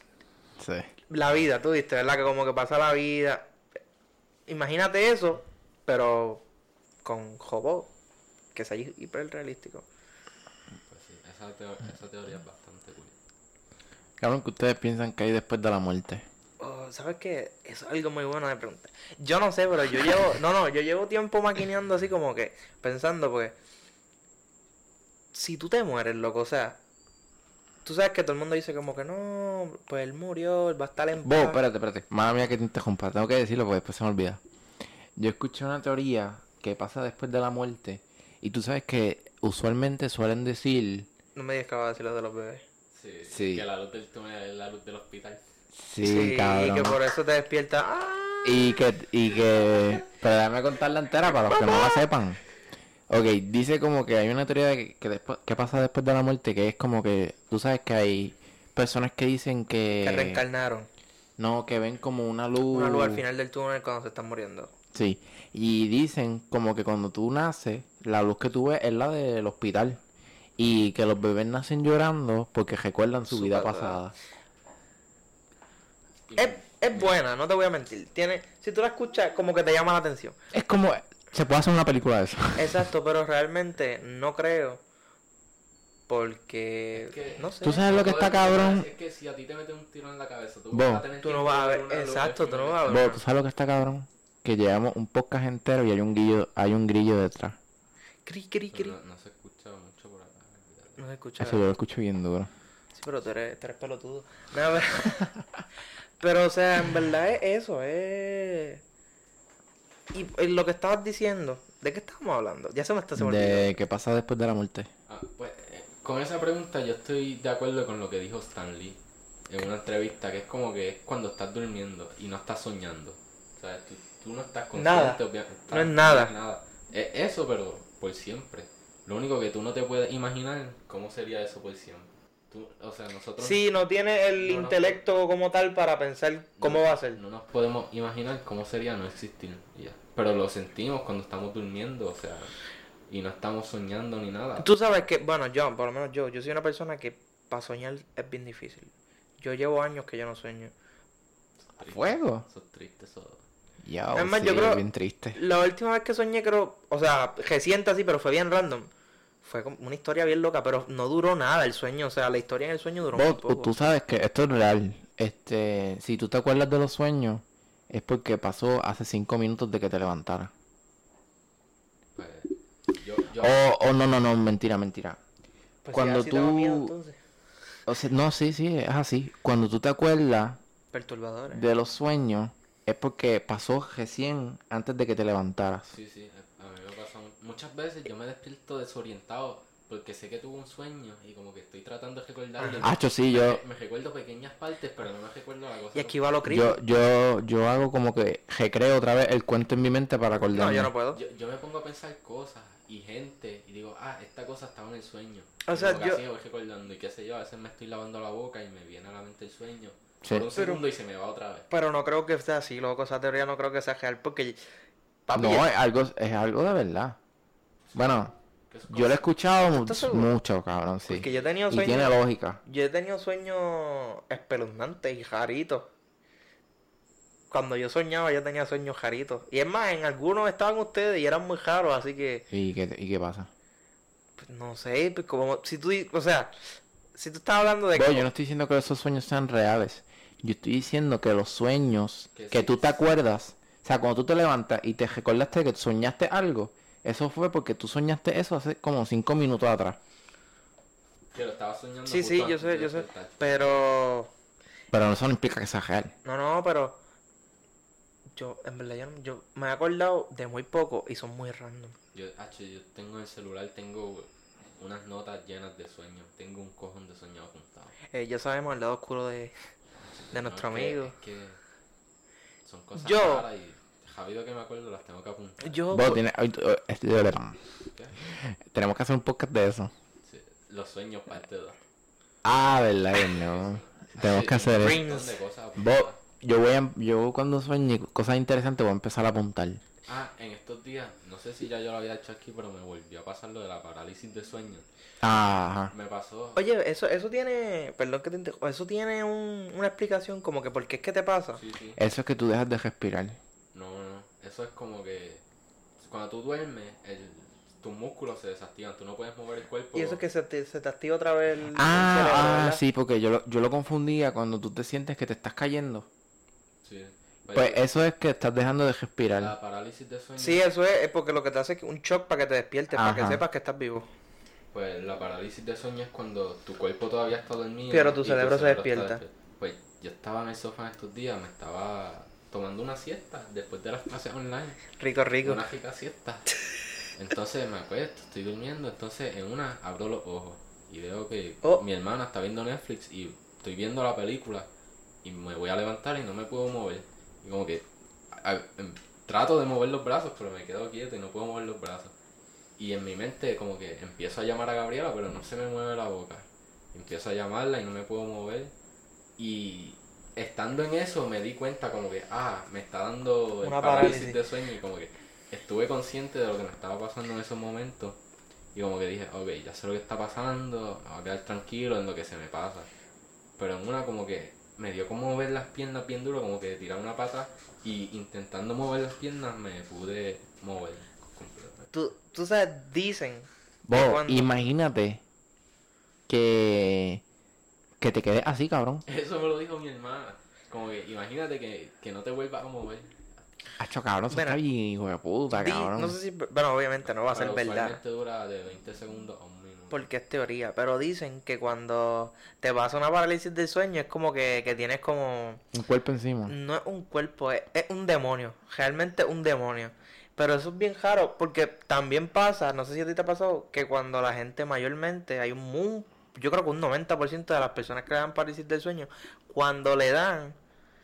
Speaker 1: Sí.
Speaker 2: la vida, tú viste, ¿verdad? Que como que pasa la vida. Imagínate eso, pero con robot, que es hiper realístico.
Speaker 3: Pues sí, esa, teo- esa teoría es bastante cool.
Speaker 1: Cabrón, que ustedes piensan que hay después de la muerte.
Speaker 2: Oh, ¿sabes qué? Eso es algo muy bueno de preguntar. Yo no sé, pero yo llevo, no, no, yo llevo tiempo maquineando así como que, pensando, pues, si tú te mueres, loco, o sea, tú sabes que todo el mundo dice como que no, pues él murió, él va a estar en
Speaker 1: Vos, espérate, espérate. Madre mía que te interrumpa. Tengo que decirlo porque después se me olvida. Yo escuché una teoría que pasa después de la muerte. Y tú sabes que usualmente suelen decir...
Speaker 2: No me digas que va a decir lo de los bebés.
Speaker 3: Sí,
Speaker 1: Sí.
Speaker 3: Que la luz del túnel es la luz del hospital.
Speaker 1: Sí,
Speaker 2: y
Speaker 1: cabrón.
Speaker 2: que por eso te despierta. ¡Ah!
Speaker 1: Y que, y que, pero déjame contarla entera para los que no la sepan. Ok, dice como que hay una teoría de que, que después, que pasa después de la muerte, que es como que, tú sabes que hay personas que dicen que,
Speaker 2: Que reencarnaron.
Speaker 1: no, que ven como una luz.
Speaker 2: Una luz al final del túnel cuando se están muriendo.
Speaker 1: Sí, y dicen como que cuando tú naces, la luz que tú ves es la del hospital. Y que los bebés nacen llorando porque recuerdan su,
Speaker 2: Su
Speaker 1: vida pasada.
Speaker 2: Es, es buena, no te voy a mentir. Tiene, si tú la escuchas, como que te llama la atención.
Speaker 1: Es como, se puede hacer una película de eso.
Speaker 2: Exacto, pero realmente no creo. Porque.
Speaker 3: Es que-
Speaker 2: no sé.
Speaker 1: Tú sabes lo que está cabrón.
Speaker 3: Es que si a ti te meten un tiro en la cabeza, tú vas a tener
Speaker 2: Tú no vas a ver- exacto, tú no vas a ver.
Speaker 1: ¿tú sabes lo que está cabrón? Que llevamos un podcast entero y hay un grillo, hay un grillo detrás.
Speaker 2: Cri, cri, cri.
Speaker 3: No, no se escucha mucho por acá.
Speaker 2: No se escucha.
Speaker 1: Eso yo lo escucho bien duro.
Speaker 2: Sí, pero tú eres, tú eres pelotudo. No, pero, pero, o sea, en verdad es eso, es... Y, y lo que estabas diciendo, ¿de qué estábamos hablando? Ya se me está se me olvidó.
Speaker 1: De qué pasa después de la muerte.
Speaker 3: Ah, pues, eh, con esa pregunta yo estoy de acuerdo con lo que dijo Stan Lee en una entrevista, que es como que es cuando estás durmiendo y no estás soñando. O sea, tú, tú no estás consciente.
Speaker 2: Nada.
Speaker 3: obvia-
Speaker 2: No es nada.
Speaker 3: nada. Es eso, pero por siempre. Lo único que tú no te puedes imaginar, ¿cómo sería eso por siempre? Tú, o sea, nosotros
Speaker 2: Sí, no tiene el
Speaker 3: No,
Speaker 2: intelecto como tal para pensar cómo
Speaker 3: no-
Speaker 2: va a ser.
Speaker 3: No nos podemos imaginar cómo sería no existir. ya. Pero lo sentimos cuando estamos durmiendo, o sea, y no estamos soñando ni nada.
Speaker 2: Tú sabes que, bueno, yo, por lo menos yo, yo soy una persona que para soñar es bien difícil. Yo llevo años que yo no sueño.
Speaker 3: Triste.
Speaker 1: fuego?
Speaker 3: Eso es triste, eso.
Speaker 1: Ya, sí,
Speaker 2: yo creo-
Speaker 1: es bien triste.
Speaker 2: La última vez que soñé, creo, o sea, reciente así, pero fue bien random. Fue como una historia bien loca, pero no duró nada el sueño. O sea, la historia en el sueño duró muy
Speaker 1: Vos,
Speaker 2: poco.
Speaker 1: tú sabes que esto es real. Este, si tú te acuerdas de los sueños, es porque pasó hace cinco minutos de que te levantaras.
Speaker 3: Pues, yo, yo,
Speaker 1: O, o no, no, no, mentira, mentira.
Speaker 2: Pues
Speaker 1: cuando
Speaker 2: si miedo,
Speaker 1: tú-
Speaker 2: entonces.
Speaker 1: O sea, no, sí, sí, es así. Cuando tú te acuerdas
Speaker 2: Perturbadores.
Speaker 1: de los sueños, es porque pasó recién antes de que te levantaras.
Speaker 3: sí, sí, a mí me pasa mu- muchas veces, yo me despierto desorientado porque sé que tuve un sueño y como que estoy tratando de recordarlo.
Speaker 1: Hacho, sí, yo,
Speaker 3: Me, me recuerdo pequeñas partes, pero no me recuerdo la cosa.
Speaker 2: Y aquí va lo creepy.
Speaker 1: yo, yo, yo hago como que recreo otra vez el cuento en mi mente para acordarme.
Speaker 2: No, yo no puedo.
Speaker 3: Yo, yo me pongo a pensar cosas y gente y digo, ah, esta cosa estaba en el sueño.
Speaker 2: O
Speaker 3: Y
Speaker 2: sea, yo-
Speaker 3: así voy recordando y qué sé yo, a veces me estoy lavando la boca y me viene a la mente el sueño.
Speaker 1: Sí.
Speaker 3: Por un
Speaker 2: Pero-
Speaker 3: segundo y se me va otra vez.
Speaker 2: Pero no creo que sea así, loco. Esa teoría no creo que sea real porque... Papi,
Speaker 1: No, es algo, es algo de verdad. Bueno,
Speaker 3: ¿Qué es
Speaker 1: yo lo he escuchado mucho, cabrón, sí.
Speaker 2: Porque yo he tenido
Speaker 1: Y tiene lógica.
Speaker 2: Yo he tenido sueños espeluznantes y jaritos. Cuando yo soñaba, yo tenía sueños jaritos. Y es más, en algunos estaban ustedes y eran muy raros, así que...
Speaker 1: ¿Y qué, y qué pasa?
Speaker 2: pues, no sé, pues como... Si tú... O sea, si tú estás hablando de...
Speaker 1: Bueno,
Speaker 2: que-
Speaker 1: yo no estoy diciendo que esos sueños sean reales. Yo estoy diciendo que los sueños
Speaker 3: Que
Speaker 1: que
Speaker 3: sí.
Speaker 1: tú te acuerdas, o sea, cuando tú te levantas y te recordaste que soñaste algo, eso fue porque tú soñaste eso hace como cinco minutos atrás.
Speaker 3: Que lo estaba soñando.
Speaker 2: Sí, sí, yo sé, yo sé. Pero...
Speaker 1: Pero eso no implica que sea real.
Speaker 2: No, no, pero... Yo, en verdad, yo, no- yo me he acordado de muy poco y son muy random.
Speaker 3: Yo, H, yo tengo en el celular, tengo unas notas llenas de sueños. Tengo un cojón de sueños apuntados.
Speaker 2: Eh, ya sabemos el lado oscuro de, de nuestro
Speaker 3: que-
Speaker 2: amigo.
Speaker 3: es que son cosas
Speaker 2: Yo-
Speaker 3: raras y rápido que me acuerdo las tengo que apuntar.
Speaker 2: Yo...
Speaker 1: Vos tienes- eh, de verdad.
Speaker 3: ¿Qué?
Speaker 1: Tenemos que hacer un podcast de eso.
Speaker 3: Sí, los sueños parte 2.
Speaker 1: Ah, verdad, no. Tenemos que hacer eso. Vos, yo voy a, yo cuando sueñe cosas interesantes voy a empezar a apuntar.
Speaker 3: Ah, en estos días, no sé si ya yo lo había hecho aquí, pero me volvió a pasar lo de la parálisis de sueño.
Speaker 1: Ajá.
Speaker 3: Me pasó.
Speaker 2: Oye, eso, eso tiene, perdón que te interrumpa, eso tiene un- una explicación como que por qué es que te pasa.
Speaker 3: Sí, sí.
Speaker 1: Eso es que tú dejas de respirar.
Speaker 3: Eso es como que cuando tú duermes, el, tus músculos se desactivan. Tú no puedes mover el cuerpo.
Speaker 2: Y eso es que se te, se te activa otra vez el, el
Speaker 1: Ah,
Speaker 2: cerebro,
Speaker 1: ah, sí, porque yo lo, yo lo confundía cuando tú te sientes que te estás cayendo.
Speaker 3: Sí, Sí.
Speaker 1: Pues eso es que estás dejando de respirar.
Speaker 3: La parálisis de sueño.
Speaker 2: Sí, eso es, es porque lo que te hace es un shock para que te despiertes, para que sepas que estás vivo.
Speaker 3: Pues la parálisis de sueño es cuando tu cuerpo todavía está dormido.
Speaker 2: Pero tu
Speaker 3: y
Speaker 2: cerebro se despierta.
Speaker 3: Pues yo estaba en el sofá estos días, me estaba tomando una siesta después de las clases online.
Speaker 2: Rico, rico.
Speaker 3: Una rica siesta. Entonces me acuesto, estoy durmiendo, entonces en una abro los ojos y veo que
Speaker 2: Oh.
Speaker 3: mi hermana está viendo Netflix y estoy viendo la película y me voy a levantar y no me puedo mover. Y como que a- em, trato de mover los brazos, pero me quedo quieto y no puedo mover los brazos. Y en mi mente como que empiezo a llamar a Gabriela, pero no se me mueve la boca. Empiezo a llamarla y no me puedo mover. Y estando en eso me di cuenta como que, ah, me está dando el
Speaker 2: Una
Speaker 3: parálisis
Speaker 2: parálisis.
Speaker 3: de sueño y como que estuve consciente de lo que me estaba pasando en esos momentos. Y como que dije, ok, ya sé lo que está pasando, me voy a quedar tranquilo en lo que se me pasa. Pero en una como que me dio como mover las piernas bien duro, como que tirar una pata y intentando mover las piernas me pude mover completamente.
Speaker 2: Tú, tú sabes, dicen.
Speaker 1: Vos, imagínate que que te quedes así, cabrón.
Speaker 3: Eso me lo dijo mi hermana. Como que imagínate que, que no te vuelvas a mover.
Speaker 1: Hacho, cabrón, eso está bien, hijo de puta,
Speaker 2: di-
Speaker 1: cabrón.
Speaker 2: no sé si. Bueno, obviamente no va a ser
Speaker 3: Pero
Speaker 2: verdad.
Speaker 3: dura de 20 segundos a un minuto.
Speaker 2: Porque es teoría. Pero dicen que cuando te pasa una parálisis del sueño es como que, que tienes como.
Speaker 1: Un cuerpo encima.
Speaker 2: No es un cuerpo, es, es un demonio. Realmente un demonio. Pero eso es bien raro porque también pasa, no sé si a ti te ha pasado, que cuando la gente mayormente, hay un, yo creo que un 90% de las personas que le dan parálisis del sueño, cuando le dan,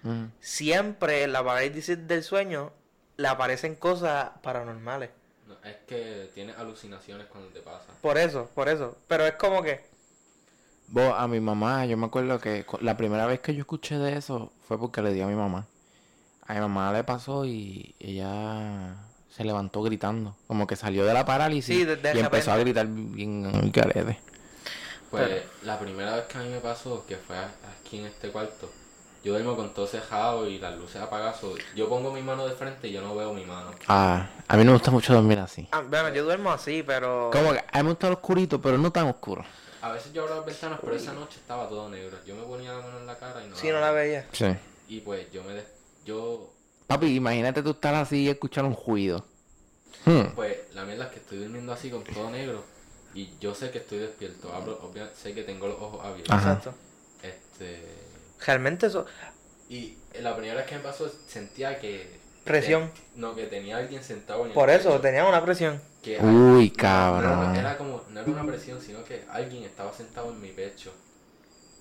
Speaker 1: Mm.
Speaker 2: siempre en la parálisis del sueño le aparecen cosas paranormales.
Speaker 3: No, es que tienes alucinaciones cuando te pasa.
Speaker 2: Por eso, por eso. Pero es como que,
Speaker 1: Vos, a mi mamá, yo me acuerdo que la primera vez que yo escuché de eso fue porque le di a mi mamá. A mi mamá le pasó y ella se levantó gritando. Como que salió de la parálisis
Speaker 2: Sí, de- de
Speaker 1: y empezó a gritar bien al carete.
Speaker 3: Pues
Speaker 2: Pero-
Speaker 3: la primera vez que a mí me pasó, que fue aquí en este cuarto, yo duermo con todo cejado y las luces apagadas. Yo pongo mi mano de frente y yo no veo mi mano.
Speaker 1: Ah, a mí no me gusta mucho dormir así.
Speaker 2: ah, bueno, yo duermo así, pero...
Speaker 1: Como que a mí me gusta lo oscurito, pero no tan oscuro.
Speaker 3: A veces yo abro las ventanas, pero esa noche estaba todo negro. Yo me ponía la mano en la cara y no
Speaker 2: Sí, no la veía.
Speaker 1: Sí.
Speaker 3: Y pues yo me... des- Yo...
Speaker 1: Papi, imagínate tú estar así y escuchar un ruido. Hmm.
Speaker 3: Pues la mierda es que estoy durmiendo así con todo negro. Y yo sé que estoy despierto. Abro, obvia- sé que tengo los ojos abiertos.
Speaker 1: Ajá.
Speaker 2: Exacto.
Speaker 3: Este...
Speaker 2: Realmente eso...
Speaker 3: Y la primera vez que me pasó sentía que...
Speaker 2: Presión.
Speaker 3: no, que tenía alguien sentado en el
Speaker 2: Por eso,
Speaker 3: pecho.
Speaker 2: tenía una presión.
Speaker 3: Que
Speaker 1: Uy,
Speaker 3: no,
Speaker 1: cabrón.
Speaker 3: no, era como, no era una presión, sino que alguien estaba sentado en mi pecho.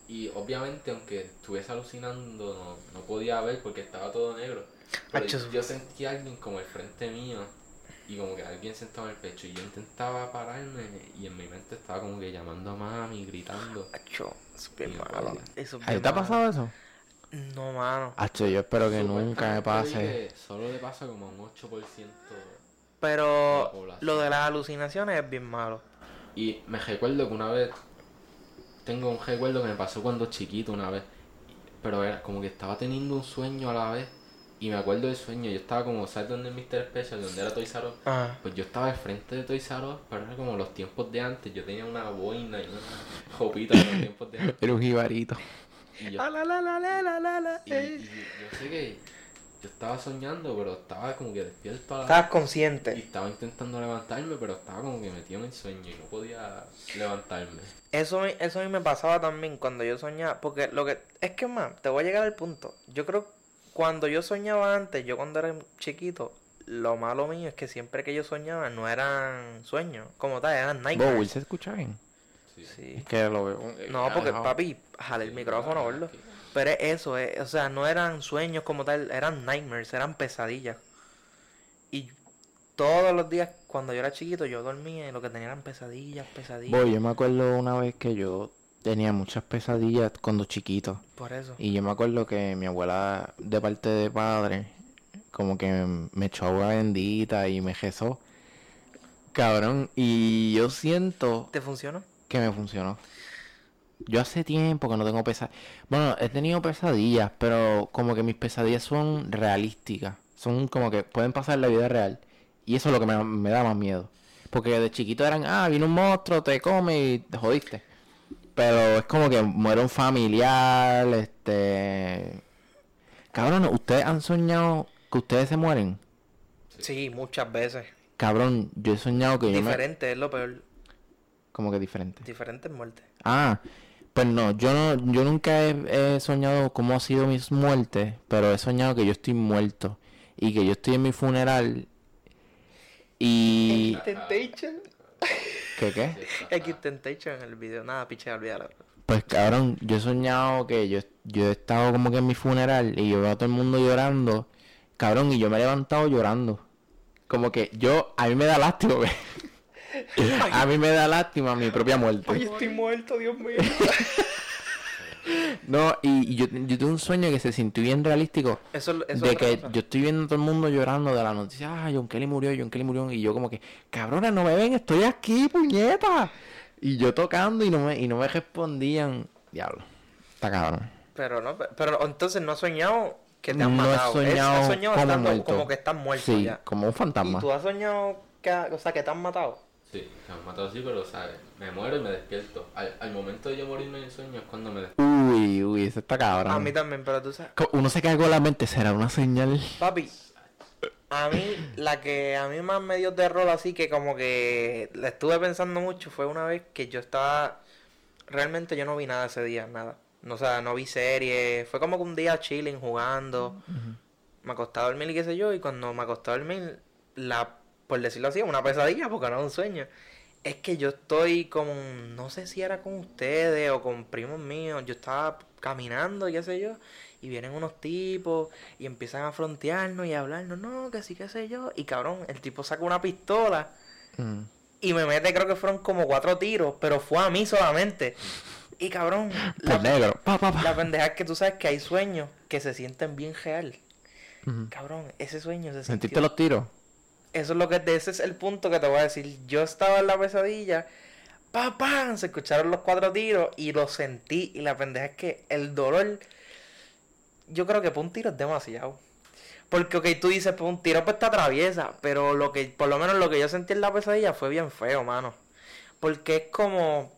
Speaker 3: Y obviamente, aunque estuviese alucinando, no, no podía ver porque estaba todo negro. Pero yo sentí a alguien como al frente mío y como que alguien sentado en el pecho. Y yo intentaba pararme y en mi mente estaba como que llamando a mami, gritando.
Speaker 2: Acho, eso es bien
Speaker 3: Y no
Speaker 2: malo. Eso es
Speaker 1: ¿A ti
Speaker 2: bien
Speaker 1: te ha pasado eso?
Speaker 2: No, mano.
Speaker 1: Hacho, yo espero que nunca me pase.
Speaker 3: Solo le pasa como un 8%.
Speaker 2: Pero
Speaker 3: La
Speaker 2: lo de las alucinaciones es bien malo.
Speaker 3: Y me recuerdo que una vez, tengo un recuerdo que me pasó cuando chiquito una vez, pero era como que estaba teniendo un sueño a la vez y me acuerdo del sueño, yo estaba como, ¿sabes dónde es Mr. Special? Donde era Toys R Us?
Speaker 2: Ah.
Speaker 3: Pues yo estaba al frente de Toys R Us, pero era como los tiempos de antes, yo tenía una boina y una jopita de los tiempos de antes.
Speaker 1: Era un jibarito.
Speaker 3: Y yo,
Speaker 2: la, la, la, la, la, la, la,
Speaker 3: y, y yo sé que yo estaba soñando, pero estaba como que despierto a la
Speaker 2: Estabas
Speaker 3: y
Speaker 2: consciente.
Speaker 3: estaba intentando levantarme, pero estaba como que metido en el sueño y no podía levantarme.
Speaker 2: Eso, me- eso a mí me pasaba también cuando yo soñaba. Porque lo que. Es que más, te voy a llegar al punto. Yo creo cuando yo soñaba antes, yo cuando era chiquito, lo malo mío es que siempre que yo soñaba no eran sueños, como tal, eran nightmares.
Speaker 1: Will, ¿se escucha bien?
Speaker 3: Sí.
Speaker 2: Sí.
Speaker 1: Es que lo veo.
Speaker 2: No, porque papi, jale el micrófono, gordo. Pero es eso, es, o sea, no eran sueños como tal, eran nightmares, eran pesadillas. Y todos los días cuando yo era chiquito yo dormía y lo que tenía eran pesadillas, pesadillas.
Speaker 1: Voy, yo me acuerdo una vez que yo tenía muchas pesadillas cuando chiquito.
Speaker 2: Por eso.
Speaker 1: Y yo me acuerdo que mi abuela, de parte de padre, como que me echó agua bendita y me rezó. Cabrón, y yo siento
Speaker 2: ¿Te funcionó?
Speaker 1: que me funcionó. Yo hace tiempo que no tengo pesadillas. Bueno, he tenido pesadillas, pero como que mis pesadillas son realísticas. Son como que pueden pasar en la vida real. Y eso es lo que me, me da más miedo. Porque de chiquito eran, ah, vino un monstruo, te come y te jodiste. Pero es como que muere un familiar, este... Cabrón, ¿ustedes han soñado que ustedes se mueren?
Speaker 2: Sí, muchas veces.
Speaker 1: Cabrón, yo he soñado que yo me...
Speaker 2: Diferente es lo peor.
Speaker 1: Como que diferente.
Speaker 2: Diferentes muertes.
Speaker 1: Ah, pues no, yo no, yo nunca he, he soñado cómo ha sido mis muertes, pero he soñado que yo estoy muerto y que yo estoy en mi funeral y... ¿Qué qué?
Speaker 2: X Temptation en el video. Nada, piche, olvídalo.
Speaker 1: Pues cabrón, yo he soñado que yo, yo he estado como que en mi funeral y yo veo a todo el mundo llorando, cabrón, y yo me he levantado llorando. Como que yo, a mí me da lástima, güey. A mí me da lástima mi propia muerte.
Speaker 2: estoy muerto, Dios mío.
Speaker 1: No, y, yo, yo tuve un sueño que se sintió bien realístico.
Speaker 2: Eso, eso
Speaker 1: de que
Speaker 2: cosa.
Speaker 1: yo estoy viendo a todo el mundo llorando de la noticia, ah, John Kelly murió, John Kelly murió, y yo como que, cabrones, no me ven, estoy aquí, puñeta. Y yo tocando y no me, y no me respondían. Diablo, está cabrón.
Speaker 2: Pero no, pe- pero entonces no has soñado que te han
Speaker 1: No he
Speaker 2: matado. Es-
Speaker 1: soñado
Speaker 2: has soñado
Speaker 1: como
Speaker 2: estando- como que estás muerto
Speaker 1: Sí,
Speaker 2: ya.
Speaker 1: como un fantasma.
Speaker 2: ¿Y tú has soñado que, o sea, que te han matado?
Speaker 3: Sí, me han matado así, pero sabes, me muero y me despierto. Al, al momento de yo morirme en el sueño es cuando me despierto.
Speaker 1: Uy, uy, eso está cabrón.
Speaker 2: A mí también, pero tú sabes.
Speaker 1: Uno se cae con la mente, será una señal.
Speaker 2: Papi, a mí, la que a mí más me dio terror así que como que la estuve pensando mucho fue una vez que yo estaba, realmente yo no vi nada ese día, nada. No, o sea, no vi series, fue como que un día chilling, jugando, me acosté a dormir y qué sé yo, y cuando me acosté a dormir, la, por decirlo así, una pesadilla, porque no es un sueño. Es que yo estoy como, no sé si era con ustedes o con primos míos, yo estaba caminando qué sé yo, y vienen unos tipos y empiezan a frontearnos y a hablarnos, no, que sí, qué sé yo, y cabrón, el tipo saca una pistola
Speaker 1: Mm.
Speaker 2: y me mete, creo que fueron como cuatro tiros, pero fue a mí solamente. Y cabrón,
Speaker 1: Por negro. Pa, pa, pa.
Speaker 2: la pendeja es que tú sabes que hay sueños que se sienten bien real.
Speaker 1: Ujú.
Speaker 2: Cabrón, ese sueño se
Speaker 1: ¿Sentiste
Speaker 2: sintió.
Speaker 1: los tiros?
Speaker 2: Eso es lo que ese es el punto que te voy a decir. Yo estaba en la pesadilla, pa pam, se escucharon los cuatro tiros y lo sentí y la pendeja es que el dolor yo creo que por un tiro es demasiado. Porque, ok, tú dices, pues un tiro pues te atraviesa, pero lo que, por lo menos lo que yo sentí en la pesadilla fue bien feo, mano. Porque es como,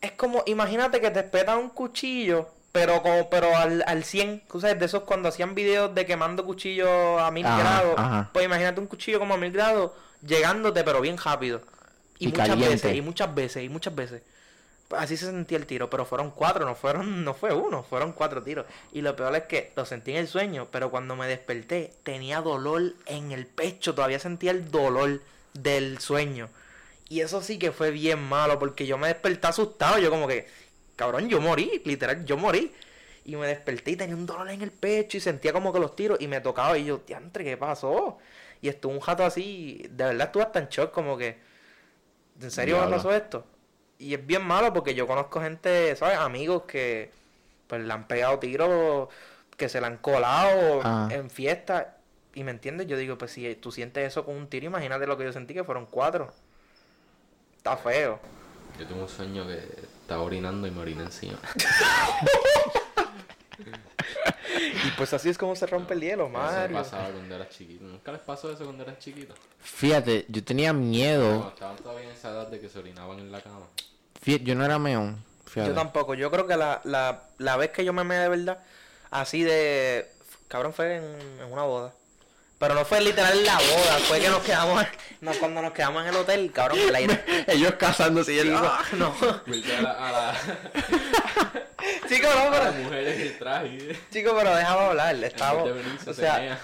Speaker 2: es como, imagínate que te espetan un cuchillo, pero como, pero al, al 100, tú sabes, de esos cuando hacían videos de quemando cuchillos a mil
Speaker 1: Ajá,
Speaker 2: grados,
Speaker 1: ajá.
Speaker 2: pues imagínate un cuchillo como a mil grados, llegándote pero bien rápido. Y,
Speaker 1: Y
Speaker 2: muchas
Speaker 1: caliente.
Speaker 2: veces, y muchas veces, y muchas veces. Así se sentía el tiro, pero fueron cuatro, no fueron, no fue uno, fueron cuatro tiros. Y lo peor es que lo sentí en el sueño, pero cuando me desperté tenía dolor en el pecho, todavía sentía el dolor del sueño. Y eso sí que fue bien malo, porque yo me desperté asustado, yo como que, cabrón, yo morí, literal, yo morí. Y me desperté y tenía un dolor en el pecho y sentía como que los tiros y me tocaba y yo, diantre, ¿qué pasó? Y estuve un jato así, de verdad estuve hasta en shock, como que, ¿en serio me pasó esto? Y es bien malo porque yo conozco gente, ¿sabes? Amigos que pues le han pegado tiros, que se le han colado
Speaker 1: Ah.
Speaker 2: en fiestas. Y me entiendes, yo digo, pues si tú sientes eso con un tiro, imagínate lo que yo sentí que fueron cuatro. Está feo.
Speaker 3: Yo tuve un sueño que estaba orinando y me oriné encima.
Speaker 2: Y pues así es como se rompe el hielo,
Speaker 3: Eso
Speaker 2: Mario.
Speaker 3: pasaba cuando eras chiquito. ¿Nunca les pasó eso cuando eras chiquito?
Speaker 1: Fíjate, yo tenía miedo.
Speaker 3: estaban todavía en esa edad de que se orinaban en la cama.
Speaker 1: Fí- yo no era meón. Fíjate.
Speaker 2: Yo tampoco. Yo creo que la, la, la vez que yo me meé de verdad, así de. Cabrón, fue en, en una boda. Pero no fue literal en la boda, fue que nos quedamos. No, cuando nos quedamos en el hotel, cabrón, el aire.
Speaker 1: Ellos casándose y él.
Speaker 2: Chico, no.
Speaker 3: A la, a la,
Speaker 2: Chico, no,
Speaker 3: a
Speaker 2: pero.
Speaker 3: las mujeres del traje.
Speaker 2: Chico, pero déjame hablar. Estábamos. O
Speaker 3: se
Speaker 2: sea,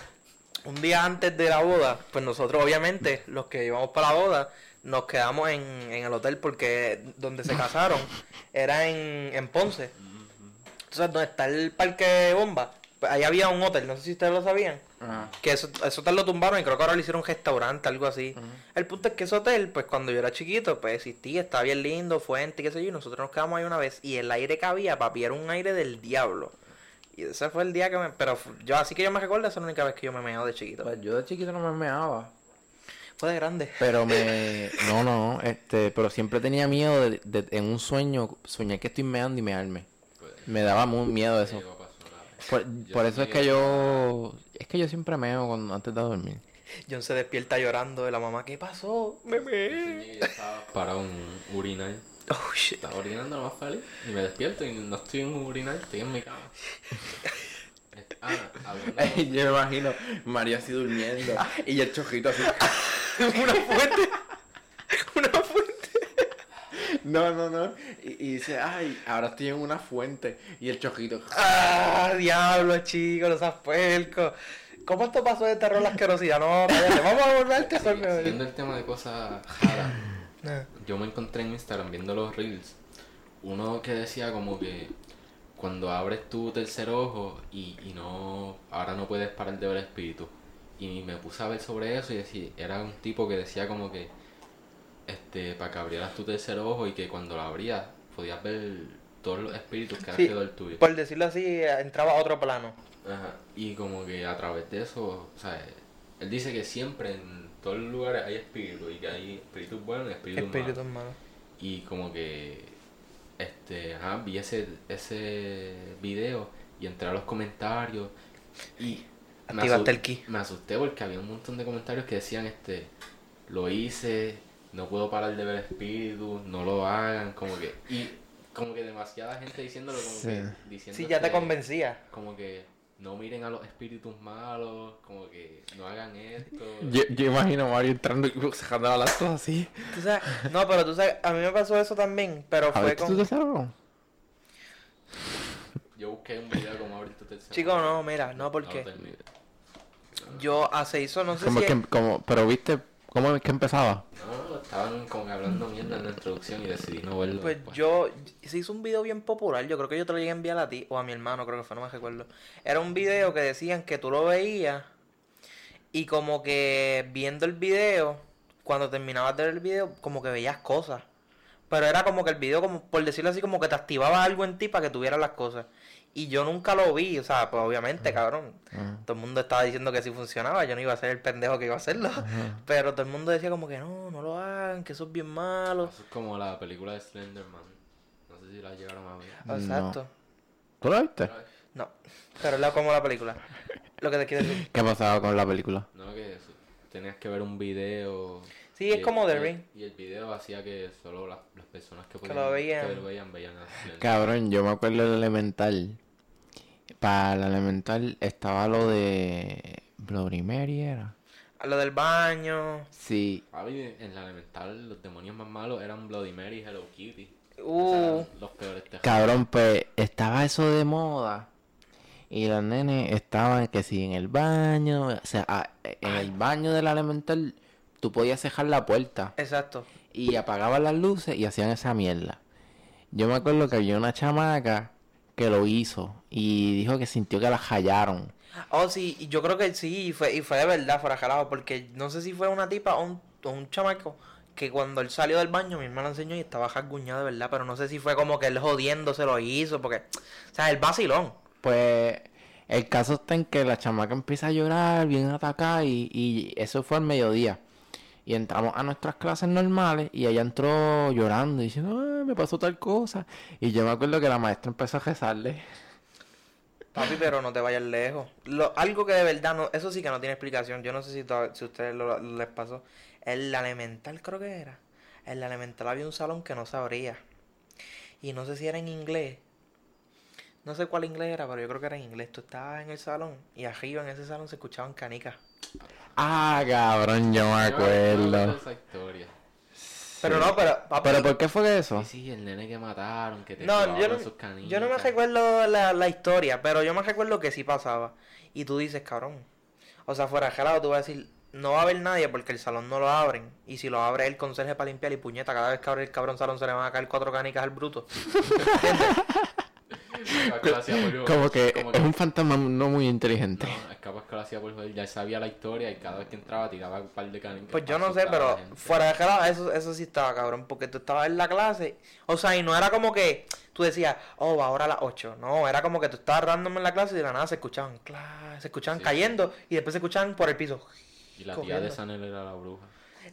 Speaker 2: un día antes de la boda, pues nosotros obviamente, los que íbamos para la boda, nos quedamos en, en el hotel porque donde se casaron era en, en Ponce. Entonces, donde está el parque bomba, pues ahí había un hotel, no sé si ustedes lo sabían.
Speaker 1: Ajá.
Speaker 2: Que eso, eso hotel lo tumbaron y creo que ahora le hicieron un restaurante, algo así. El punto es que ese hotel, pues cuando yo era chiquito, pues existía, estaba bien lindo, fuente, qué sé yo, y nosotros nos quedamos ahí una vez y el aire que había, papi, era un aire del diablo. Y ese fue el día que me... Pero yo, así que yo me recuerdo, esa es la única vez que yo me meado de chiquito.
Speaker 1: Pues yo de chiquito no me meaba.
Speaker 2: Fue de grande.
Speaker 1: Pero me. No, no, este. Pero siempre tenía miedo de, de- en un sueño. Soñé que estoy meando y mearme. Me daba muy miedo eso. Por, eso es que yo. Es que yo siempre meo cuando, antes de dormir.
Speaker 2: John se despierta llorando de la mamá. ¿Qué pasó? Me meé.
Speaker 3: en un urinal.
Speaker 2: Oh, shit.
Speaker 3: Estaba orinando lo más feliz. Y me despierto y no estoy en un urinal, estoy en mi cama. Ah, hablando-
Speaker 1: Yo me imagino María así durmiendo y el chojito así.
Speaker 2: Una fuente. Una fuente.
Speaker 1: No, no, no. Y, y dice, ay, ahora estoy en una fuente. Y el chojito.
Speaker 2: Ah, diablo, chicos, los puerco. ¿Cómo esto pasó de terror la asquerosidad? No, cállate, vamos a volver al terror.
Speaker 3: Sí, siguiendo el tema de cosas raras,
Speaker 2: Ah.
Speaker 3: yo me encontré en Instagram viendo los reels. Uno que decía como que cuando abres tu tercer ojo y, y no ahora no puedes parar de ver espíritus. Y me puse a ver sobre eso y decía, era un tipo que decía como que este para que abrieras tu tercer ojo y que cuando lo abrías podías ver todos los espíritus que
Speaker 2: Sí,
Speaker 3: alrededor tuyo.
Speaker 2: por decirlo así, entraba a otro plano.
Speaker 3: Ajá. Y como que a través de eso, o sea, él dice que siempre en todos los lugares hay espíritus y que hay espíritus buenos y espíritus,
Speaker 2: Espíritu,
Speaker 3: malos.
Speaker 2: hermano.
Speaker 3: Y como que, este, ajá, vi ese, ese video y entré a los comentarios y me,
Speaker 2: el key.
Speaker 3: me asusté porque había un montón de comentarios que decían, este, lo hice, no puedo parar de ver espíritus, no lo hagan, como que, y como que demasiada gente diciéndolo, como
Speaker 1: Sí.
Speaker 3: que, diciendo
Speaker 2: Sí, ya te convencía.
Speaker 3: como que no miren a los espíritus malos, como que no hagan esto.
Speaker 1: Yo, yo imagino a Mario entrando y sacando las lactos así.
Speaker 2: Tú sabes, no, pero tú sabes, a mí me pasó eso también, pero
Speaker 1: A
Speaker 2: fue
Speaker 1: ver, ¿tú
Speaker 2: con...
Speaker 1: te?
Speaker 3: Yo busqué un video como abrir tu tercer
Speaker 2: Chico, no, mira, no,
Speaker 3: No
Speaker 2: porque
Speaker 3: terminé.
Speaker 2: yo hace eso, no sé
Speaker 1: Como
Speaker 2: si...
Speaker 1: que, como, pero viste, ¿cómo es que empezaba?
Speaker 3: No, estaban como que hablando mierda en la introducción y decidí no verlo.
Speaker 2: Pues
Speaker 3: después.
Speaker 2: yo, se hizo un video bien popular, yo creo que yo te lo llegué a enviar a ti o a mi hermano, creo que fue, no me recuerdo. Era un video que decían que tú lo veías y como que viendo el video, cuando terminabas de ver el video, como que veías cosas. Pero era como que el video, como por decirlo así, como que te activaba algo en ti para que tuvieras las cosas. Y yo nunca lo vi, o sea, pues obviamente, cabrón. Todo el mundo estaba diciendo que sí funcionaba, yo no iba a ser el pendejo que iba a hacerlo. Pero todo el mundo decía como que no, no lo hagan, que eso es bien malo.
Speaker 3: Eso es como la película de Slenderman. No sé si la llegaron a ver.
Speaker 1: No.
Speaker 2: Exacto.
Speaker 1: ¿Tú lo viste?
Speaker 2: No, pero es la- como la película. Lo que te quiero decir.
Speaker 1: ¿Qué pasaba con la película?
Speaker 3: No, que tenías que ver un video.
Speaker 2: Sí, es como The
Speaker 3: y-
Speaker 2: Ring.
Speaker 3: Y el video hacía que solo las, las personas que,
Speaker 2: Que
Speaker 3: podían,
Speaker 2: lo veían.
Speaker 3: que lo veían, veían.
Speaker 1: Cabrón, yo me acuerdo del elemental. Para el elemental estaba lo de Bloody Mary, ¿era?
Speaker 2: A lo del baño.
Speaker 1: Sí.
Speaker 3: Papi, en la elemental los demonios más malos eran Bloody Mary y Hello Kitty.
Speaker 2: Uh.
Speaker 3: Los peores terrores.
Speaker 1: Cabrón, pues estaba eso de moda. Y los nenes estaban que si en el baño, o sea, a- en el baño del elemental tú podías cejar la puerta
Speaker 2: Exacto.
Speaker 1: y apagaban las luces y hacían esa mierda. Yo me acuerdo que había una chamaca que lo hizo y dijo que sintió que la hallaron.
Speaker 2: Oh, sí, y yo creo que sí, y fue, y fue de verdad fuera jalado, porque no sé si fue una tipa o un, o un chamaco que cuando él salió del baño, mi hermana enseñó y estaba jasguñado de verdad, pero no sé si fue como que él jodiendo se lo hizo, porque, o sea, el vacilón.
Speaker 1: Pues el caso está en que la chamaca empieza a llorar, bien atacada, y, y eso fue al mediodía. Y entramos a nuestras clases normales y ella entró llorando, diciendo, "Ay, me pasó tal cosa. Y yo me acuerdo que la maestra empezó a rezarle.
Speaker 2: Papi, pero no te vayas lejos. Lo, algo que de verdad no, eso sí que no tiene explicación. Yo no sé si, to- si a ustedes lo, les pasó. En la elemental creo que era. En la elemental había un salón que no se abría. Y no sé si era en inglés. No sé cuál inglés era, pero yo creo que era en inglés. Tú estabas en el salón y arriba en ese salón se escuchaban canicas.
Speaker 1: Ah, cabrón, yo me
Speaker 3: Yo me
Speaker 1: acuerdo.
Speaker 3: esa historia.
Speaker 2: Pero no, pero papi,
Speaker 1: ¿Pero por qué fue eso?
Speaker 3: Sí, sí, el nene que mataron, que te
Speaker 2: No, yo no,
Speaker 3: sus canicas.
Speaker 2: yo no me recuerdo la, la historia, pero yo me recuerdo que sí pasaba. Y tú dices, cabrón. O sea, fuera gelado, tú vas a decir, no va a haber nadie porque el salón no lo abren. Y si lo abre el conserje para limpiar y puñeta, cada vez que abre el cabrón salón se le van a caer cuatro canicas al bruto.
Speaker 3: Capaz que lo hacía por-
Speaker 1: Como que
Speaker 3: como
Speaker 1: es un fantasma no muy inteligente.
Speaker 3: No, es capaz que lo hacía por joder, ya sabía la historia y cada vez que entraba tiraba un par de canicas.
Speaker 2: Pues yo no sé, pero fuera de gelado, eso, eso sí estaba cabrón. Porque tú estabas en la clase. O sea, y no era como que tú decías, oh, va ahora a las 8. No, era como que tú estabas random en la clase y de la nada se escuchaban, cla- se escuchaban
Speaker 3: Sí,
Speaker 2: cayendo y después se escuchaban por el piso.
Speaker 3: Y la tía de Sanel era la bruja.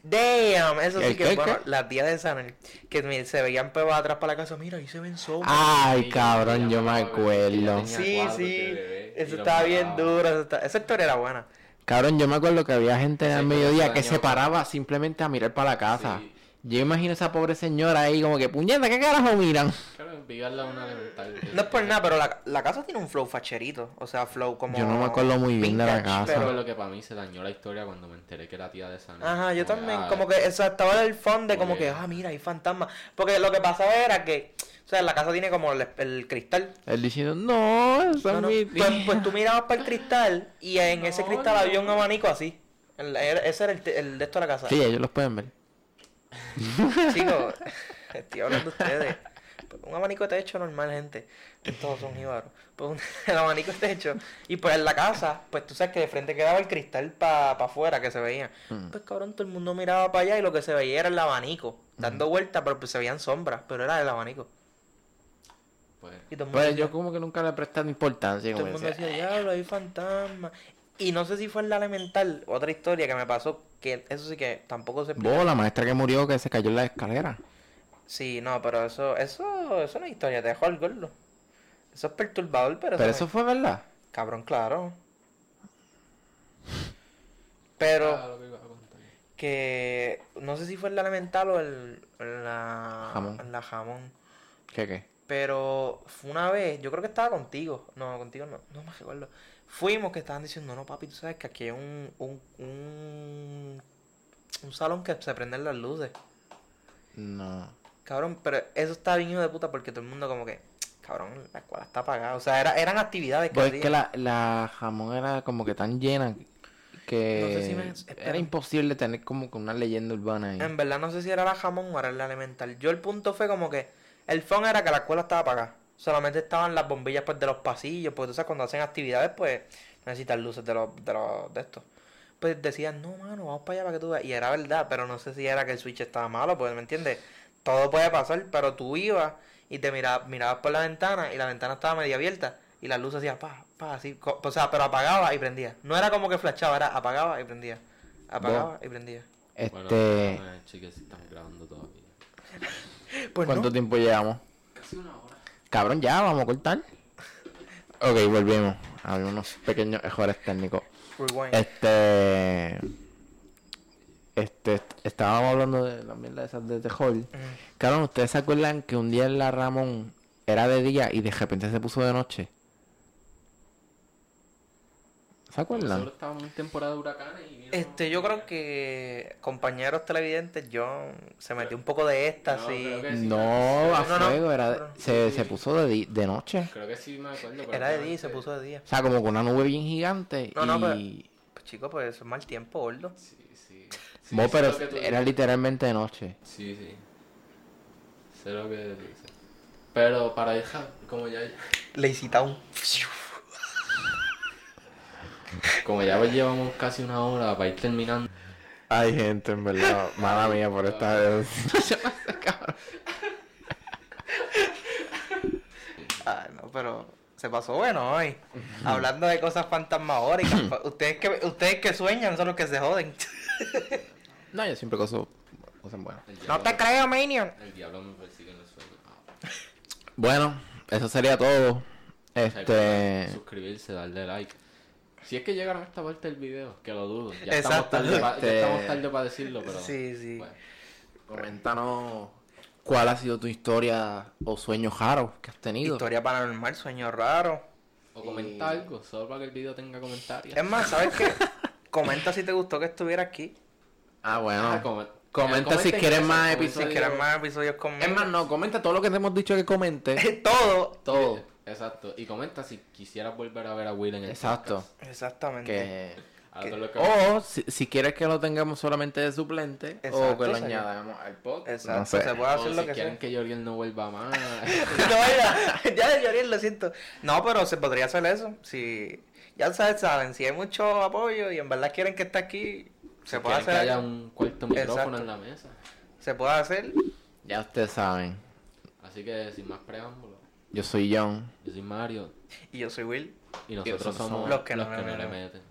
Speaker 2: Damn, eso sí
Speaker 1: ¿El
Speaker 2: que es bueno.
Speaker 1: qué?
Speaker 2: La tía de Sanel, que se veían pebas atrás para la casa. Mira, ahí se ven sombras.
Speaker 1: Ay,
Speaker 3: Sí,
Speaker 1: cabrón, yo me acuerdo.
Speaker 2: sí, sí. Eso estaba bien duro. eso está- Esa historia era buena.
Speaker 1: Cabrón, yo me acuerdo que había gente al mediodía que se paraba simplemente a mirar para la casa. Yo imagino esa pobre señora ahí como que, puñeta, ¿qué carajo miran?
Speaker 3: Claro, de una elemental.
Speaker 2: No es por nada, pero la, la casa tiene un flow facherito. O sea, flow como.
Speaker 1: Yo no me acuerdo muy bien de la casa.
Speaker 3: Eso
Speaker 2: pero-
Speaker 3: fue lo que para mí se dañó la historia cuando me enteré que era tía de San.
Speaker 2: Ajá, yo también, como que esa, estaba en el fondo de como que, ah, mira, hay fantasmas. Porque lo que pasaba era que, o sea, la casa tiene como el, el cristal.
Speaker 1: Él diciendo, no, esa
Speaker 2: No, no,
Speaker 1: es mi
Speaker 2: Pues,
Speaker 1: tía".
Speaker 2: pues tú mirabas para el cristal y en ese cristal
Speaker 3: no.
Speaker 2: había un abanico así. El- ese era el, el de esto de la casa.
Speaker 1: Sí, ellos los pueden ver.
Speaker 2: Chicos, estoy hablando de ustedes. Un abanico de techo normal, gente. Todos son jíbaros. Pues un- el abanico de techo. Y pues en la casa, pues tú sabes que de frente quedaba el cristal para afuera que se veía.
Speaker 1: Mm.
Speaker 2: Pues cabrón, todo el mundo miraba para allá y lo que se veía era el abanico. Dando vueltas, pero pues se veían sombras. Pero era el abanico.
Speaker 3: Pues,
Speaker 2: Y todo el mundo,
Speaker 1: Pues
Speaker 2: decía,
Speaker 1: yo como que nunca le presté importancia.
Speaker 2: todo el mundo
Speaker 1: decía,
Speaker 2: decía, diablo, hay fantasmas. Y no sé si fue en la elemental, otra historia que me pasó, que eso sí que tampoco se.
Speaker 1: Vos, la maestra que murió que se cayó en la escalera.
Speaker 2: Sí, no, pero eso, eso, eso no es historia, te dejo el gordo. Eso es perturbador, pero,
Speaker 1: Pero
Speaker 2: eso,
Speaker 1: eso fue verdad.
Speaker 2: Cabrón, claro. Pero
Speaker 3: ah, que
Speaker 2: no sé si fue en la elemental o el, en la
Speaker 1: Jamón.
Speaker 2: en la jamón.
Speaker 1: ¿Qué qué?
Speaker 2: Pero fue una vez, yo creo que estaba contigo. No, contigo no, no me recuerdo. Fuimos que estaban diciendo, no papi, tú sabes que aquí hay un, un, un, un salón que se prenden las luces.
Speaker 1: No.
Speaker 2: Cabrón, pero eso está bien hijo de puta porque todo el mundo como que, cabrón, la escuela está apagada. O sea, era, eran actividades que
Speaker 1: Pues es
Speaker 2: hacían.
Speaker 1: que la, la jamón era como que tan llena que
Speaker 2: No sé si me- espera.
Speaker 1: era imposible tener como que una leyenda urbana ahí.
Speaker 2: En verdad no sé si era la jamón o era la elemental. Yo el punto fue como que el phone era que la escuela estaba apagada. Solamente estaban las bombillas pues de los pasillos, porque tú sabes cuando hacen actividades pues necesitan luces de los de los de estos. Pues decían, "No, mano, vamos para allá para que tú veas." Y era verdad, pero no sé si era que el switch estaba malo, pues me entiendes. Todo puede pasar, pero tú ibas y te mirabas, mirabas por la ventana y la ventana estaba medio abierta y la luz hacía pa, pa, así, co- o sea, pero apagaba y prendía. No era como que flashaba, era apagaba y prendía. Apagaba y prendía.
Speaker 3: Bueno,
Speaker 1: Este,
Speaker 3: déjame chequear si estamos grabando todavía.
Speaker 2: Pues
Speaker 1: ¿cuánto
Speaker 2: no.
Speaker 1: tiempo llevamos?
Speaker 3: Casi una hora.
Speaker 1: Cabrón, ya, vamos a cortar. Ok, volvimos. Había unos pequeños errores técnicos.
Speaker 2: Rewind.
Speaker 1: Este. Este. Estábamos hablando de la mierda esas de The Hall.
Speaker 2: Mm.
Speaker 1: Cabrón, ¿ustedes se acuerdan que un día en la Ramón era de día y de repente se puso de noche? ¿Se acuerdan?
Speaker 3: Nosotros estábamos en temporada de huracanes y vino-
Speaker 2: Este, yo creo que compañeros televidentes, yo se metió un poco de
Speaker 3: No,
Speaker 2: éxtasis.
Speaker 3: que sí.
Speaker 1: No, a
Speaker 2: No, no,
Speaker 1: fuego, era de-
Speaker 2: no.
Speaker 1: se, se puso de, di- de noche.
Speaker 3: Creo que sí me acuerdo. pero
Speaker 2: Era de día y se
Speaker 3: obviamente-
Speaker 2: puso de día.
Speaker 1: O sea, como con una nube bien gigante.
Speaker 2: No, no, pero-
Speaker 1: y...
Speaker 2: Pues chico, pues eso es mal tiempo, gordo.
Speaker 3: Sí, sí. Sí,
Speaker 1: Vos, pero era literalmente de noche.
Speaker 3: Sí, sí. Sé lo que dices. Pero para dejar, como ya,
Speaker 2: Lazy Town.
Speaker 3: Como ya llevamos casi una hora para ir terminando.
Speaker 1: Hay gente, en verdad. Mala mía por esta vez.
Speaker 2: Ah, no, pero se pasó bueno hoy. Hablando de cosas fantasmagóricas. ustedes que ustedes que sueñan son los que se joden.
Speaker 1: no, yo siempre coso cosas buenas.
Speaker 2: No te creo, Minion.
Speaker 3: El diablo me persigue en los sueños. Ah.
Speaker 1: Bueno, eso sería todo.
Speaker 3: Este. Suscribirse, darle like. Si es que llegaron a esta parte del video, que lo dudo. Ya estamos tarde para
Speaker 1: Este-
Speaker 3: estamos tarde para decirlo, pero.
Speaker 2: Sí, sí.
Speaker 3: bueno.
Speaker 1: Coméntanos cuál ha sido tu historia o sueño raro que has tenido.
Speaker 2: Historia paranormal, sueño raro.
Speaker 3: O comenta algo, solo para que el video tenga comentarios.
Speaker 2: Es más, ¿sabes qué? Comenta si te gustó que estuviera aquí.
Speaker 1: Ah, bueno.
Speaker 3: Ah, come-
Speaker 1: comenta
Speaker 3: comenten
Speaker 1: si quieres
Speaker 3: eso,
Speaker 1: más
Speaker 2: Si
Speaker 1: episodios.
Speaker 2: quieres más episodios conmigo.
Speaker 1: Es más, no, comenta todo lo que te hemos dicho que comente.
Speaker 2: Todo.
Speaker 1: todo.
Speaker 3: Exacto. Y comenta si quisieras volver a ver a Will en el
Speaker 1: Exacto.
Speaker 3: podcast.
Speaker 2: Exactamente.
Speaker 1: Que...
Speaker 3: Que-
Speaker 1: O si, si quieres que lo tengamos solamente de suplente o
Speaker 2: Exacto,
Speaker 1: que lo
Speaker 2: sería.
Speaker 1: añadamos al podcast.
Speaker 2: Exacto.
Speaker 1: No sé.
Speaker 2: Se puede hacer
Speaker 3: o
Speaker 2: lo
Speaker 3: si
Speaker 2: que
Speaker 3: quieren
Speaker 2: sea.
Speaker 3: que Jorgen no vuelva más.
Speaker 2: no, ya, ya, Yoriel, lo siento. No, pero se podría hacer eso. Si, ya sabes, saben, si hay mucho apoyo y en verdad quieren que esté aquí, se
Speaker 3: Si
Speaker 2: puede
Speaker 3: quieren que
Speaker 2: hacer.
Speaker 3: haya un cuarto micrófono
Speaker 2: Exacto.
Speaker 3: en la mesa.
Speaker 2: Se puede hacer.
Speaker 1: Ya ustedes saben.
Speaker 3: Así que sin más preámbulos,
Speaker 1: Yo soy John.
Speaker 3: yo soy Mario
Speaker 2: Y yo soy Will.
Speaker 3: y nosotros
Speaker 1: nosotros
Speaker 3: somos
Speaker 2: somos
Speaker 3: los
Speaker 2: los
Speaker 3: que,
Speaker 2: que
Speaker 3: no,
Speaker 2: no le meten.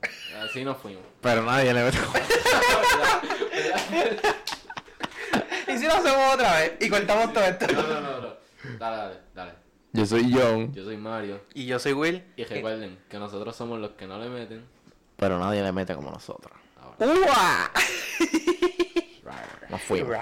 Speaker 3: Así nos fuimos.
Speaker 1: Pero nadie le mete
Speaker 2: ¿Y si lo hacemos otra vez? Y cortamos todo esto.
Speaker 3: No, no, no, no. Dale, dale, dale.
Speaker 1: Yo soy John.
Speaker 3: Yo soy Mario.
Speaker 2: Y yo soy Will.
Speaker 3: Y recuerden que nosotros somos los que no le meten.
Speaker 1: Pero nadie le mete como nosotros.
Speaker 3: Ahora.
Speaker 2: ¡Uah!
Speaker 1: Nos fuimos.